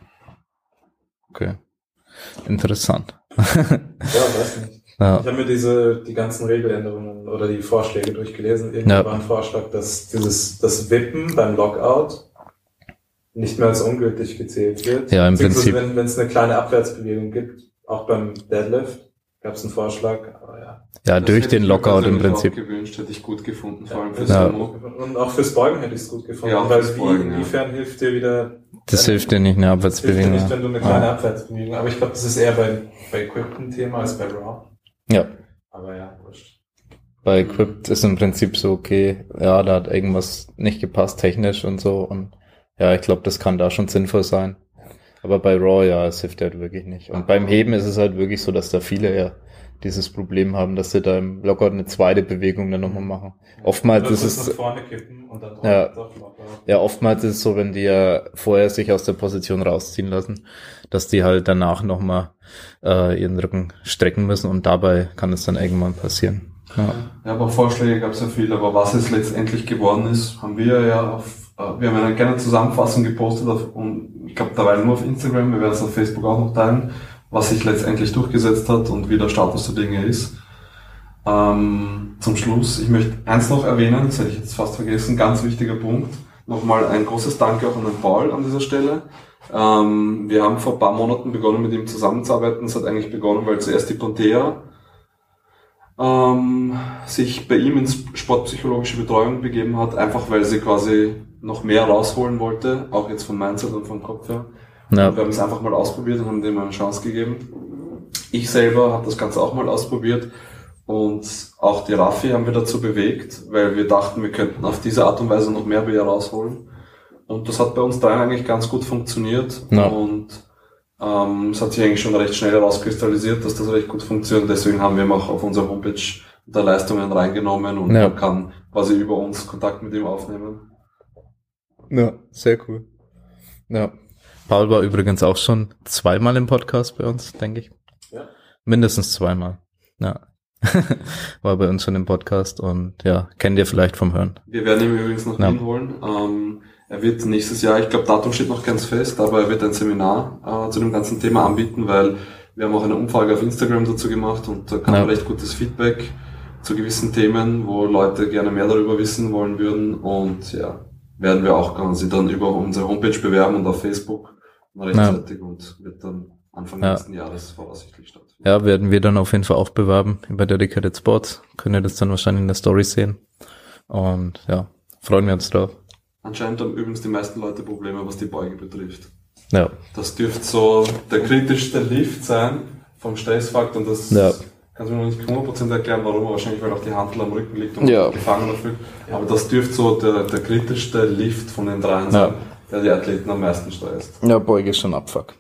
Okay. Interessant. <laughs> ja, weiß nicht. Ja, Ich habe mir diese, die ganzen Regeländerungen oder die Vorschläge durchgelesen. Irgendwann Ja. war ein Vorschlag, dass dieses, das Wippen beim Lockout nicht mehr als ungültig gezählt wird. Ja, im Beziehungsweise, Prinzip. Wenn, wenn es eine kleine Abwärtsbewegung gibt, auch beim Deadlift, gab es einen Vorschlag, aber ja. ja Das durch den Lockout im Prinzip. Auch gewünscht, hätte ich gut gefunden, vor allem fürs Ja. Sumo. Und auch fürs Beugen hätte ich es gut gefunden, Ja, weil fürs wie, Beugen, ja. inwiefern hilft dir wieder, Das hilft dir nicht, eine hilft dir Abwärtsbewegung. nicht, wenn du eine kleine. Abwärtsbewegung, aber ich glaube, das ist eher bei, bei Equipment ein Thema als bei Raw. Ja. Aber ja, wurscht. Bei Equipped ist im Prinzip so, okay, ja, da hat irgendwas nicht gepasst, technisch und so. Und ja, ich glaube, das kann da schon sinnvoll sein. Aber bei Raw, ja, es hilft halt wirklich nicht. Und beim Heben ist es halt wirklich so, dass da viele ja dieses Problem haben, dass sie da im Lockout eine zweite Bewegung dann nochmal machen. Oftmals Oder ist es, nach vorne kippen und dann drauf, Ja. ja, oftmals ist es so, wenn die ja vorher sich aus der Position rausziehen lassen, dass die halt danach nochmal äh, ihren Rücken strecken müssen und dabei kann es dann irgendwann passieren. Ja. Ja, aber Vorschläge gab es ja viel, aber was es letztendlich geworden ist, haben wir ja auf, äh, wir haben eine kleine Zusammenfassung gepostet auf, und ich glaube, da war nur auf Instagram, wir werden es auf Facebook auch noch teilen, was sich letztendlich durchgesetzt hat und wie der Status der Dinge ist. Ähm, zum Schluss, ich möchte eins noch erwähnen, das hätte ich jetzt fast vergessen, ganz wichtiger Punkt. Nochmal ein großes Danke auch an den Paul an dieser Stelle. Ähm, wir haben vor ein paar Monaten begonnen, mit ihm zusammenzuarbeiten. Es hat eigentlich begonnen, weil zuerst die Pontea ähm, sich bei ihm ins sportpsychologische Betreuung begeben hat, einfach weil sie quasi noch mehr rausholen wollte, auch jetzt vom Mindset und vom Kopf her. Ja. Wir haben es einfach mal ausprobiert und haben dem eine Chance gegeben. Ich selber habe das Ganze auch mal ausprobiert und auch die Raffi haben wir dazu bewegt, weil wir dachten, wir könnten auf diese Art und Weise noch mehr bei ihr rausholen. Und das hat bei uns dreien eigentlich ganz gut funktioniert Ja. und ähm, es hat sich eigentlich schon recht schnell herauskristallisiert, dass das recht gut funktioniert. Deswegen haben wir ihn auch auf unserer Homepage da Leistungen reingenommen und Ja. man kann quasi über uns Kontakt mit ihm aufnehmen. Ja, sehr cool. Ja. Paul war übrigens auch schon zweimal im Podcast bei uns, denke ich. Ja. Mindestens zweimal. Ja. <laughs> war bei uns schon im Podcast und ja, kennt ihr vielleicht vom Hören. Wir werden ihn übrigens nach Ja. Wien holen. Ähm, er wird nächstes Jahr, ich glaube Datum steht noch ganz fest, aber er wird ein Seminar äh, zu dem ganzen Thema anbieten, weil wir haben auch eine Umfrage auf Instagram dazu gemacht und da kam Ja. recht gutes Feedback zu gewissen Themen, wo Leute gerne mehr darüber wissen wollen würden und ja, werden wir auch quasi dann über unsere Homepage bewerben und auf Facebook rechtzeitig und wird dann Anfang Ja. nächsten Jahres voraussichtlich stattfinden. Ja, werden wir dann auf jeden Fall auch bewerben über Dedicated Sports. Könnt ihr das dann wahrscheinlich in der Story sehen. Und ja, freuen wir uns drauf. Anscheinend haben übrigens die meisten Leute Probleme, was die Beuge betrifft. Ja, Das dürfte so der kritischste Lift sein vom Stressfaktor und das Ja. kannst du mir noch nicht 100% erklären, warum, aber wahrscheinlich weil auch die Handel am Rücken liegt und Ja. gefangen fühlt. Aber das dürfte so der, der kritischste Lift von den dreien sein, der die Athleten am meisten stresst. ja Beuge ist schon Abfuck.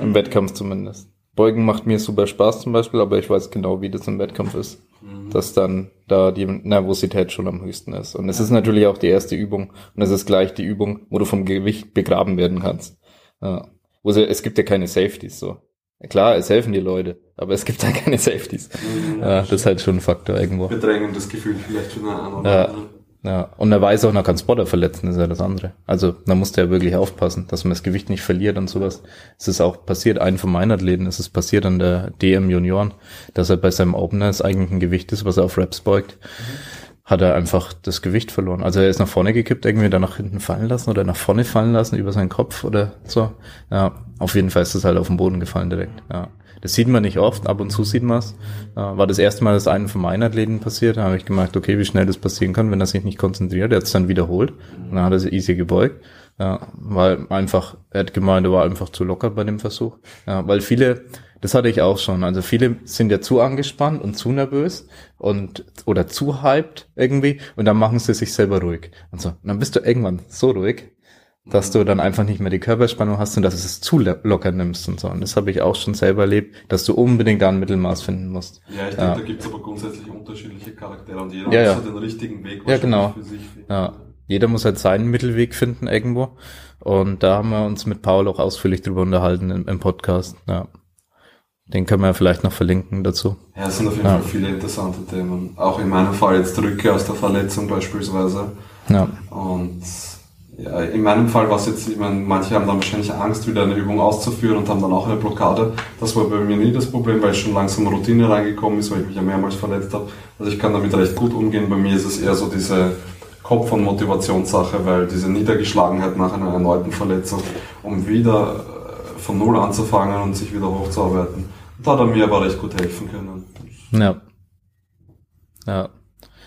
Im Wettkampf zumindest. Beugen macht mir super Spaß zum Beispiel, aber ich weiß genau, wie das im Wettkampf ist. Dass dann da die Nervosität schon am höchsten ist. Und es ist natürlich auch die erste Übung. Und es ist gleich die Übung, wo du vom Gewicht begraben werden kannst. Ja. Wo sie, es gibt ja keine Safeties so. Klar, es helfen die Leute, aber es gibt da <laughs> keine Safeties. Mhm. Ja, das ist halt schon ein Faktor irgendwo. Bedrängendes Gefühl vielleicht für eine andere. Ja. Ja, und er weiß auch, noch kann Spotter verletzen, ist ja das andere. Also, da muss der wirklich aufpassen, dass man das Gewicht nicht verliert und sowas. Es ist auch passiert, einen von meinen Athleten ist es passiert an der DM Junioren, dass er bei seinem Opener das eigentlich ein Gewicht ist, was er auf Reps beugt, hat er einfach das Gewicht verloren. Also er ist nach vorne gekippt, irgendwie dann nach hinten fallen lassen oder nach vorne fallen lassen über seinen Kopf oder so. Ja, auf jeden Fall ist das halt auf den Boden gefallen direkt. Ja. Das sieht man nicht oft, ab und zu sieht man es. Äh, war das erste Mal, dass einem von meinen Athleten passiert. Da habe ich gemerkt, okay, wie schnell das passieren kann, wenn er sich nicht konzentriert. Er hat es dann wiederholt. Und dann hat er sich easy gebeugt. Ja, weil einfach, er hat gemeint, er war einfach zu locker bei dem Versuch. Ja, weil viele, das hatte ich auch schon. Also viele sind ja zu angespannt und zu nervös und oder zu hyped irgendwie und dann machen sie sich selber ruhig. Und so. Und dann bist du irgendwann so ruhig, dass du dann einfach nicht mehr die Körperspannung hast und dass du es zu lo- locker nimmst und so. Und das habe ich auch schon selber erlebt, dass du unbedingt da ein Mittelmaß finden musst. Ja, ich denke, Ja. da gibt's aber grundsätzlich unterschiedliche Charaktere und jeder Ja, ja. muss so den richtigen Weg Ja, genau. für sich finden. Ja, jeder muss halt seinen Mittelweg finden irgendwo. Und da haben wir uns mit Paul auch ausführlich drüber unterhalten im, im Podcast. Ja. Den können wir vielleicht noch verlinken dazu. Ja, es sind auf jeden Ja. Fall viele interessante Themen. Auch in meinem Fall jetzt Rückkehr aus der Verletzung beispielsweise. Ja, Und ja, in meinem Fall war es jetzt, ich meine, manche haben dann wahrscheinlich Angst, wieder eine Übung auszuführen und haben dann auch eine Blockade. Das war bei mir nie das Problem, weil schon langsam Routine reingekommen ist, weil ich mich ja mehrmals verletzt habe. Also ich kann damit recht gut umgehen. Bei mir ist es eher so diese Kopf- und Motivationssache, weil diese Niedergeschlagenheit nach einer erneuten Verletzung, um wieder äh, von Null anzufangen und sich wieder hochzuarbeiten, da hat er mir aber recht gut helfen können. ja. Ja.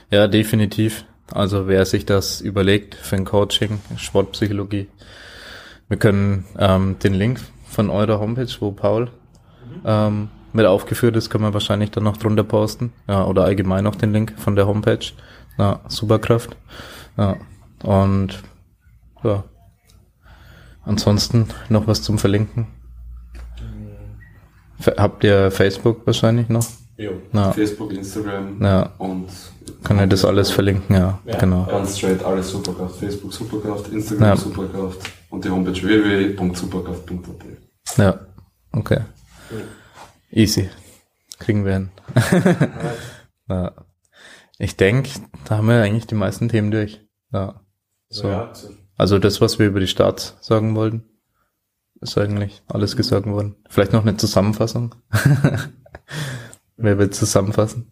Ja, definitiv. Also wer sich das überlegt für ein Coaching, Sportpsychologie, wir können ähm, den Link von eurer Homepage, wo Paul ähm, mit aufgeführt ist, können wir wahrscheinlich dann noch drunter posten. Ja, oder allgemein noch den Link von der Homepage. Ja, Superkraft. Ja. Und ja. Ansonsten noch was zum Verlinken. Habt ihr Facebook wahrscheinlich noch? Jo. Ja, Facebook, Instagram ja. und kann ich das alles verlinken? Ja, Ja. genau. Ganz straight alles Superkraft. Facebook Superkraft, Instagram Ja. Superkraft und die Homepage www.superkraft.at. Ja, okay. Easy. Kriegen wir hin. <laughs> ja. Ich denke, da haben wir eigentlich die meisten Themen durch. Ja. So. Also das, was wir über die Starts sagen wollten, ist eigentlich alles gesagt worden. Vielleicht noch eine Zusammenfassung. <laughs> Wer will zusammenfassen?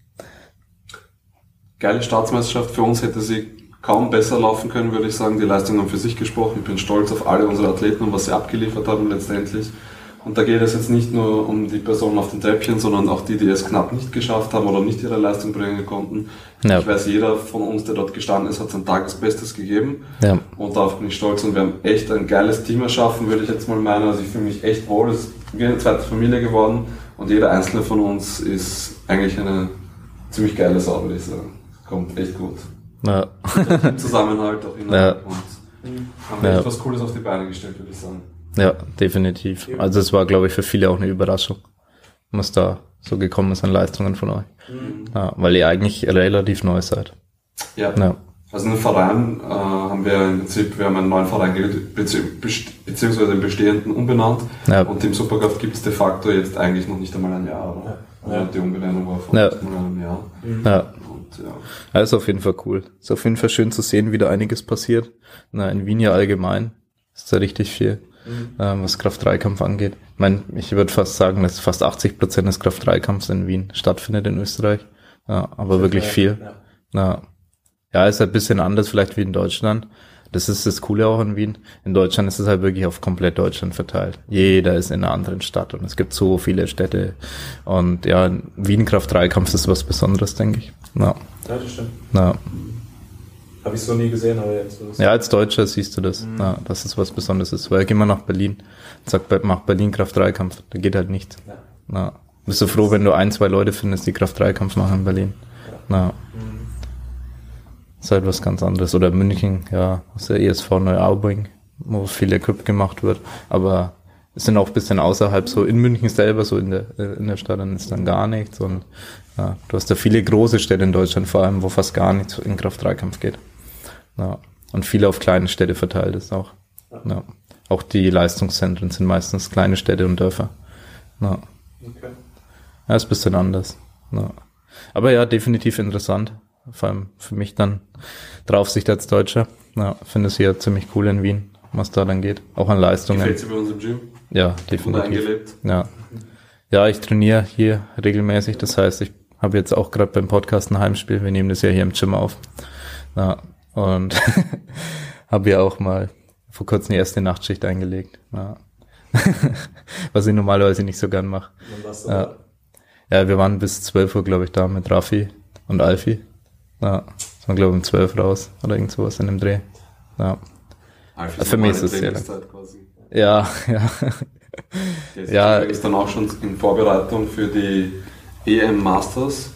Geile Staatsmeisterschaft. Für uns hätte sie kaum besser laufen können, würde ich sagen. Die Leistung haben für sich gesprochen. Ich bin stolz auf alle unsere Athleten und was sie abgeliefert haben letztendlich. Und da geht es jetzt nicht nur um die Personen auf den Treppchen, sondern auch die, die es knapp nicht geschafft haben oder nicht ihre Leistung bringen konnten. Ja. Ich weiß, jeder von uns, der dort gestanden ist, hat sein Tagesbestes gegeben. Ja, Und darauf bin ich stolz und wir haben echt ein geiles Team erschaffen, würde ich jetzt mal meinen. Also ich fühle mich echt wohl. Es ist wie eine zweite Familie geworden und jeder einzelne von uns ist eigentlich eine ziemlich geile Sau, würde ich sagen. Kommt echt gut. ja, Zusammenhalt auch innerhalb und haben Ja. echt was Cooles auf die Beine gestellt, würde ich sagen. Ja, definitiv. Also es war, glaube ich, für viele auch eine Überraschung, was da so gekommen ist an Leistungen von euch. Ja, weil ihr eigentlich relativ neu seid. Ja. Ja, Also einen Verein äh, haben wir im Prinzip, wir haben einen neuen Verein bezieh beziehungsweise den bestehenden umbenannt. Ja. Und Team Superkraft gibt es de facto jetzt eigentlich noch nicht einmal ein Jahr, oder? Ja. Die Umbenennung war vor Ja. einem Jahr. ja. Und ja. Ja, ist auf jeden Fall cool. Ist auf jeden Fall schön zu sehen, wie da einiges passiert. Na, in Wien ja allgemein ist da richtig viel, ähm, was Kraft-3-Kampf angeht. Ich meine, ich würde fast sagen, dass fast 80 Prozent des Kraft-3-Kampfs in Wien stattfindet in Österreich. Ja, aber wirklich viel. Ja. Ja. ist halt ein bisschen anders vielleicht wie in Deutschland. Das ist das Coole auch in Wien. In Deutschland ist es halt wirklich auf komplett Deutschland verteilt. Jeder ist in einer anderen Stadt und es gibt so viele Städte. Und ja, Wien Kraft-3-Kampf ist was Besonderes, denke ich. Ja, ja, das stimmt. ja. Habe ich so nie gesehen, aber jetzt Ja, als Deutscher siehst du das, ja, dass es was Besonderes ist. Weil geh mal nach Berlin, sag, mach Berlin Kraft-3-Kampf, da geht halt nichts. Ja. Ja. Bist du froh, wenn du ein, zwei Leute findest, die Kraft-3-Kampf machen in Berlin? Ja. Ist halt was ganz anderes. Oder München, ja, aus der ESV Neuaubing, wo viel Equip gemacht wird. Aber es sind auch ein bisschen außerhalb, so in München selber, so in der, in der Stadt, dann ist dann gar nichts. Und ja, du hast da viele große Städte in Deutschland vor allem, wo fast gar nichts in Kraft-3-Kampf geht. Ja. Und viele auf kleine Städte verteilt ist auch. Ja. Auch die Leistungszentren sind meistens kleine Städte und Dörfer. Ja. Okay. Ja, ist ein bisschen anders. Ja. Aber ja, definitiv interessant. Vor allem für mich dann Draufsicht als Deutscher. Ja, finde es hier ziemlich cool in Wien, was da dann geht. Auch an Leistungen. Gefällt bei uns im Gym? Ja, definitiv. Ja. Ja, ich trainiere hier regelmäßig. Das heißt, ich habe jetzt auch gerade beim Podcast ein Heimspiel. Wir nehmen das ja hier im Gym auf. Ja, und <laughs> habe ja auch mal vor kurzem die erste Nachtschicht eingelegt. Ja. <laughs> Was ich normalerweise nicht so gern mache. Ja. Ja, wir waren bis 12 Uhr, glaube ich, da mit Raffi und Alfi. Ja, das war, glaube ich, um 12 raus oder irgend sowas in dem Dreh. Ja, Alfie Für mich ist es sehr lang. Ja, <laughs> ja. Der ist Ja. übrigens dann auch schon in Vorbereitung für die EM Masters.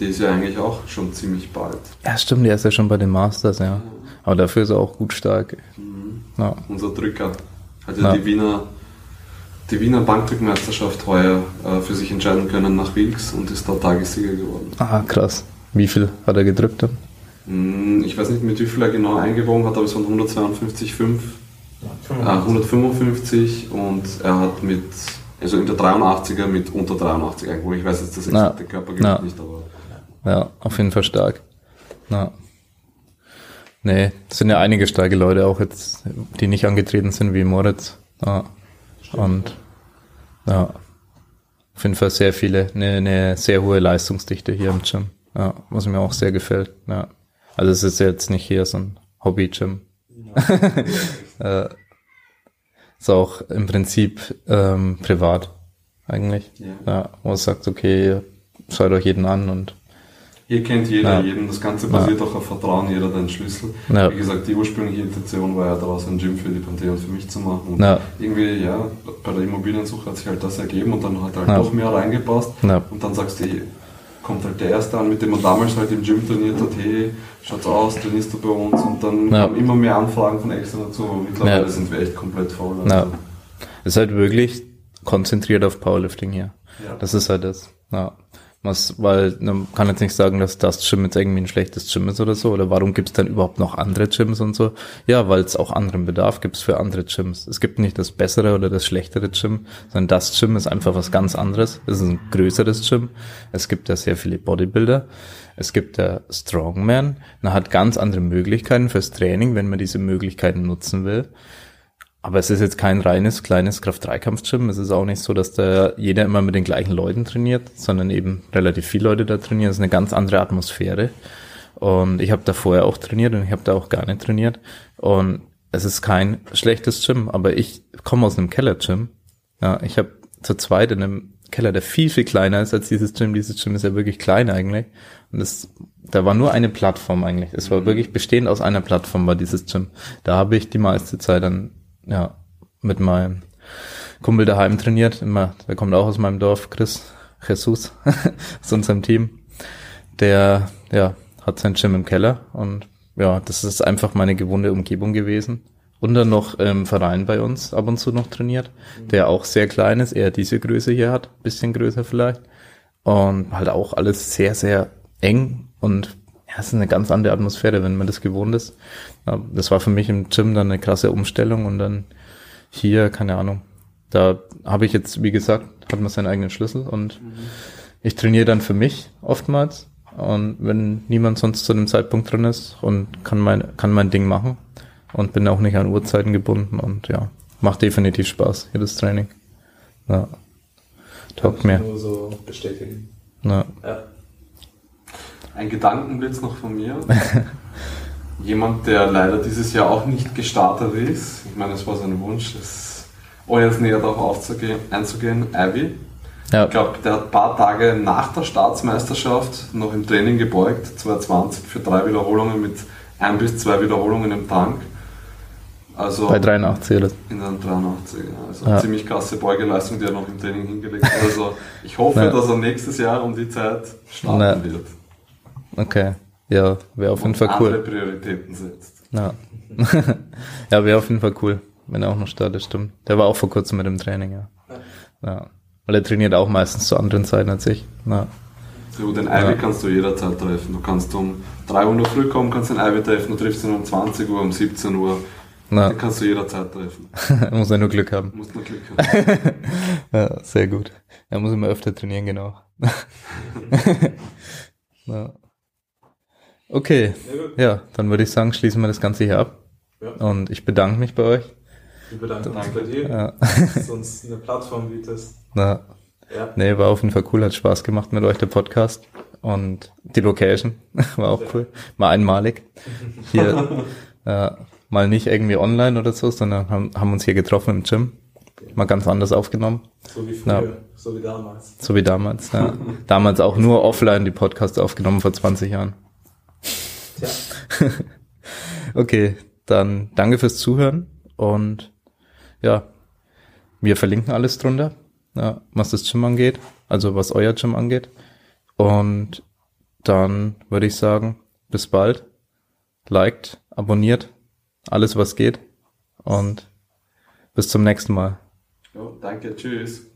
Die ist ja eigentlich auch schon ziemlich bald. Ja, stimmt, der ist ja schon bei den Masters, ja. Aber dafür ist er auch gut stark. Ja, Unser Drücker hat ja, Ja. die Wiener die Wiener Bankdrückmeisterschaft heuer äh, für sich entscheiden können nach Wilks und ist da Tagessieger geworden. ah, krass. Wie viel hat er gedrückt dann? Hm, Ich weiß nicht, mit wie viel er genau eingewogen hat, aber es waren 152,5, Ja, äh, 155 und er hat mit, also in der 83er mit unter 83 eingewogen. Ich weiß jetzt das exakte Körpergewicht Na. nicht, aber Ja, auf jeden Fall stark. Ja. Nee, es sind ja einige starke Leute auch jetzt, die nicht angetreten sind wie Moritz. Ja. Und ja, auf jeden Fall sehr viele, eine, eine sehr hohe Leistungsdichte hier im Gym. Ja, was mir auch sehr gefällt. Ja. Also es ist jetzt nicht hier so ein Hobby-Gym. <laughs> äh, ist auch im Prinzip ähm, privat eigentlich. Ja. Ja, wo man sagt, okay, schaut euch jeden an und Hier kennt jeder Ja. jeden, das Ganze basiert auch auf Vertrauen, jeder hat einen Schlüssel. Ja. Wie gesagt, die ursprüngliche Intention war ja daraus ein Gym für die Panthea und für mich zu machen. Und Ja. irgendwie, ja, bei der Immobiliensuche hat sich halt das ergeben und dann hat halt Ja. doch mehr reingepasst. Ja. Und dann sagst du, hey, kommt halt der Erste an, mit dem man damals halt im Gym trainiert hat, hey, schaut's aus, trainierst du bei uns? Und dann Ja. kamen immer mehr Anfragen von extra dazu. Aber mittlerweile Ja. sind wir echt komplett faul. Also, Ja. ist halt wirklich konzentriert auf Powerlifting hier. Ja. Das ist halt das. Ja. Was, weil man kann jetzt nicht sagen, dass das Gym jetzt irgendwie ein schlechtes Gym ist oder so. Oder warum gibt es dann überhaupt noch andere Gyms und so? Ja, weil es auch anderen Bedarf gibt für andere Gyms. Es gibt nicht das bessere oder das schlechtere Gym, sondern das Gym ist einfach was ganz anderes. Es ist ein größeres Gym. Es gibt ja sehr viele Bodybuilder. Es gibt ja Strongman. Man hat ganz andere Möglichkeiten fürs Training, wenn man diese Möglichkeiten nutzen will. Aber es ist jetzt kein reines, kleines Kraft-3-Kampf-Gym. Es ist auch nicht so, dass da jeder immer mit den gleichen Leuten trainiert, sondern eben relativ viele Leute da trainieren. Es ist eine ganz andere Atmosphäre. Und ich habe da vorher auch trainiert und ich habe da auch gar nicht trainiert. Und es ist kein schlechtes Gym, aber ich komme aus einem Keller-Gym. Ja, ich habe zu zweit in einem Keller, der viel, viel kleiner ist als dieses Gym. Dieses Gym ist ja wirklich klein eigentlich. Und das, da war nur eine Plattform eigentlich. Es war wirklich bestehend aus einer Plattform war dieses Gym. Da habe ich die meiste Zeit dann, ja, mit meinem Kumpel daheim trainiert. Immer, der kommt auch aus meinem Dorf, Chris Jesus, <laughs> aus unserem Team. Der, ja, hat sein Gym im Keller und ja, das ist einfach meine gewohnte Umgebung gewesen. Und dann noch im Verein bei uns ab und zu noch trainiert, der auch sehr klein ist, eher diese Größe hier hat, bisschen größer vielleicht. Und halt auch alles sehr, sehr eng und ja, es ist eine ganz andere Atmosphäre, wenn man das gewohnt ist. Das war für mich im Gym dann eine krasse Umstellung und dann hier, keine Ahnung. Da habe ich jetzt, wie gesagt, hat man seinen eigenen Schlüssel und ich trainiere dann für mich oftmals. Und wenn niemand sonst zu dem Zeitpunkt drin ist und kann mein, kann mein Ding machen und bin auch nicht an Uhrzeiten gebunden und ja, macht definitiv Spaß, jedes Training. Ja. Taugt mir. Nur so bestätigen. Ja. Ja. Ein Gedankenblitz noch von mir. <laughs> Jemand, der leider dieses Jahr auch nicht gestartet ist. Ich meine, es war sein Wunsch, das, ohne jetzt näher darauf einzugehen. Ivy. Ja. Ich glaube, der hat ein paar Tage nach der Staatsmeisterschaft noch im Training gebeugt, 220 für drei Wiederholungen mit ein bis zwei Wiederholungen im Tank. Also Bei 83 oder? in den 83, ja. Also Ja. ziemlich krasse Beugeleistung, die er noch im Training hingelegt hat. Also ich hoffe, dass er nächstes Jahr um die Zeit starten Na. wird. Okay. Ja, wäre auf jeden Fall andere cool. Prioritäten setzt. Ja. <laughs> ja, wäre auf jeden Fall cool, wenn er auch noch startet, stimmt. Der war auch vor kurzem mit dem Training, ja. Ja. Weil er trainiert auch meistens zu anderen Zeiten als ich. Ja. So, den Ivy Ja. kannst du jederzeit treffen. Du kannst um 3 Uhr früh kommen, kannst den Ivy treffen, du triffst ihn um 20 Uhr, um 17 Uhr. Na, Den kannst du jederzeit treffen. <laughs> muss er nur Glück haben. Du musst nur Glück haben. <laughs> Ja, sehr gut. Ja, muss immer öfter trainieren, genau. ja. Okay, Ja, dann würde ich sagen, schließen wir das Ganze hier ab. Ja. Und ich bedanke mich bei euch. Wir bedanken uns bei dir, Ja. dass du uns eine Plattform bietest. Na, Ja. nee, war auf jeden Fall cool, hat Spaß gemacht mit euch, der Podcast. Und die Location <laughs> war auch cool. Mal einmalig. Hier, <laughs> äh, mal nicht irgendwie online oder so, sondern haben, haben uns hier getroffen im Gym. Mal ganz anders aufgenommen. So wie früher, Ja. so wie damals. So wie damals. Ja. <laughs> Damals auch nur offline die Podcasts aufgenommen vor 20 Jahren. Tja. <laughs> Okay, dann danke fürs Zuhören und ja, wir verlinken alles drunter, ja, was das Gym angeht, also was euer Gym angeht. Und dann würde ich sagen, bis bald. Liked, abonniert, alles was geht und bis zum nächsten Mal. Jo, danke, tschüss.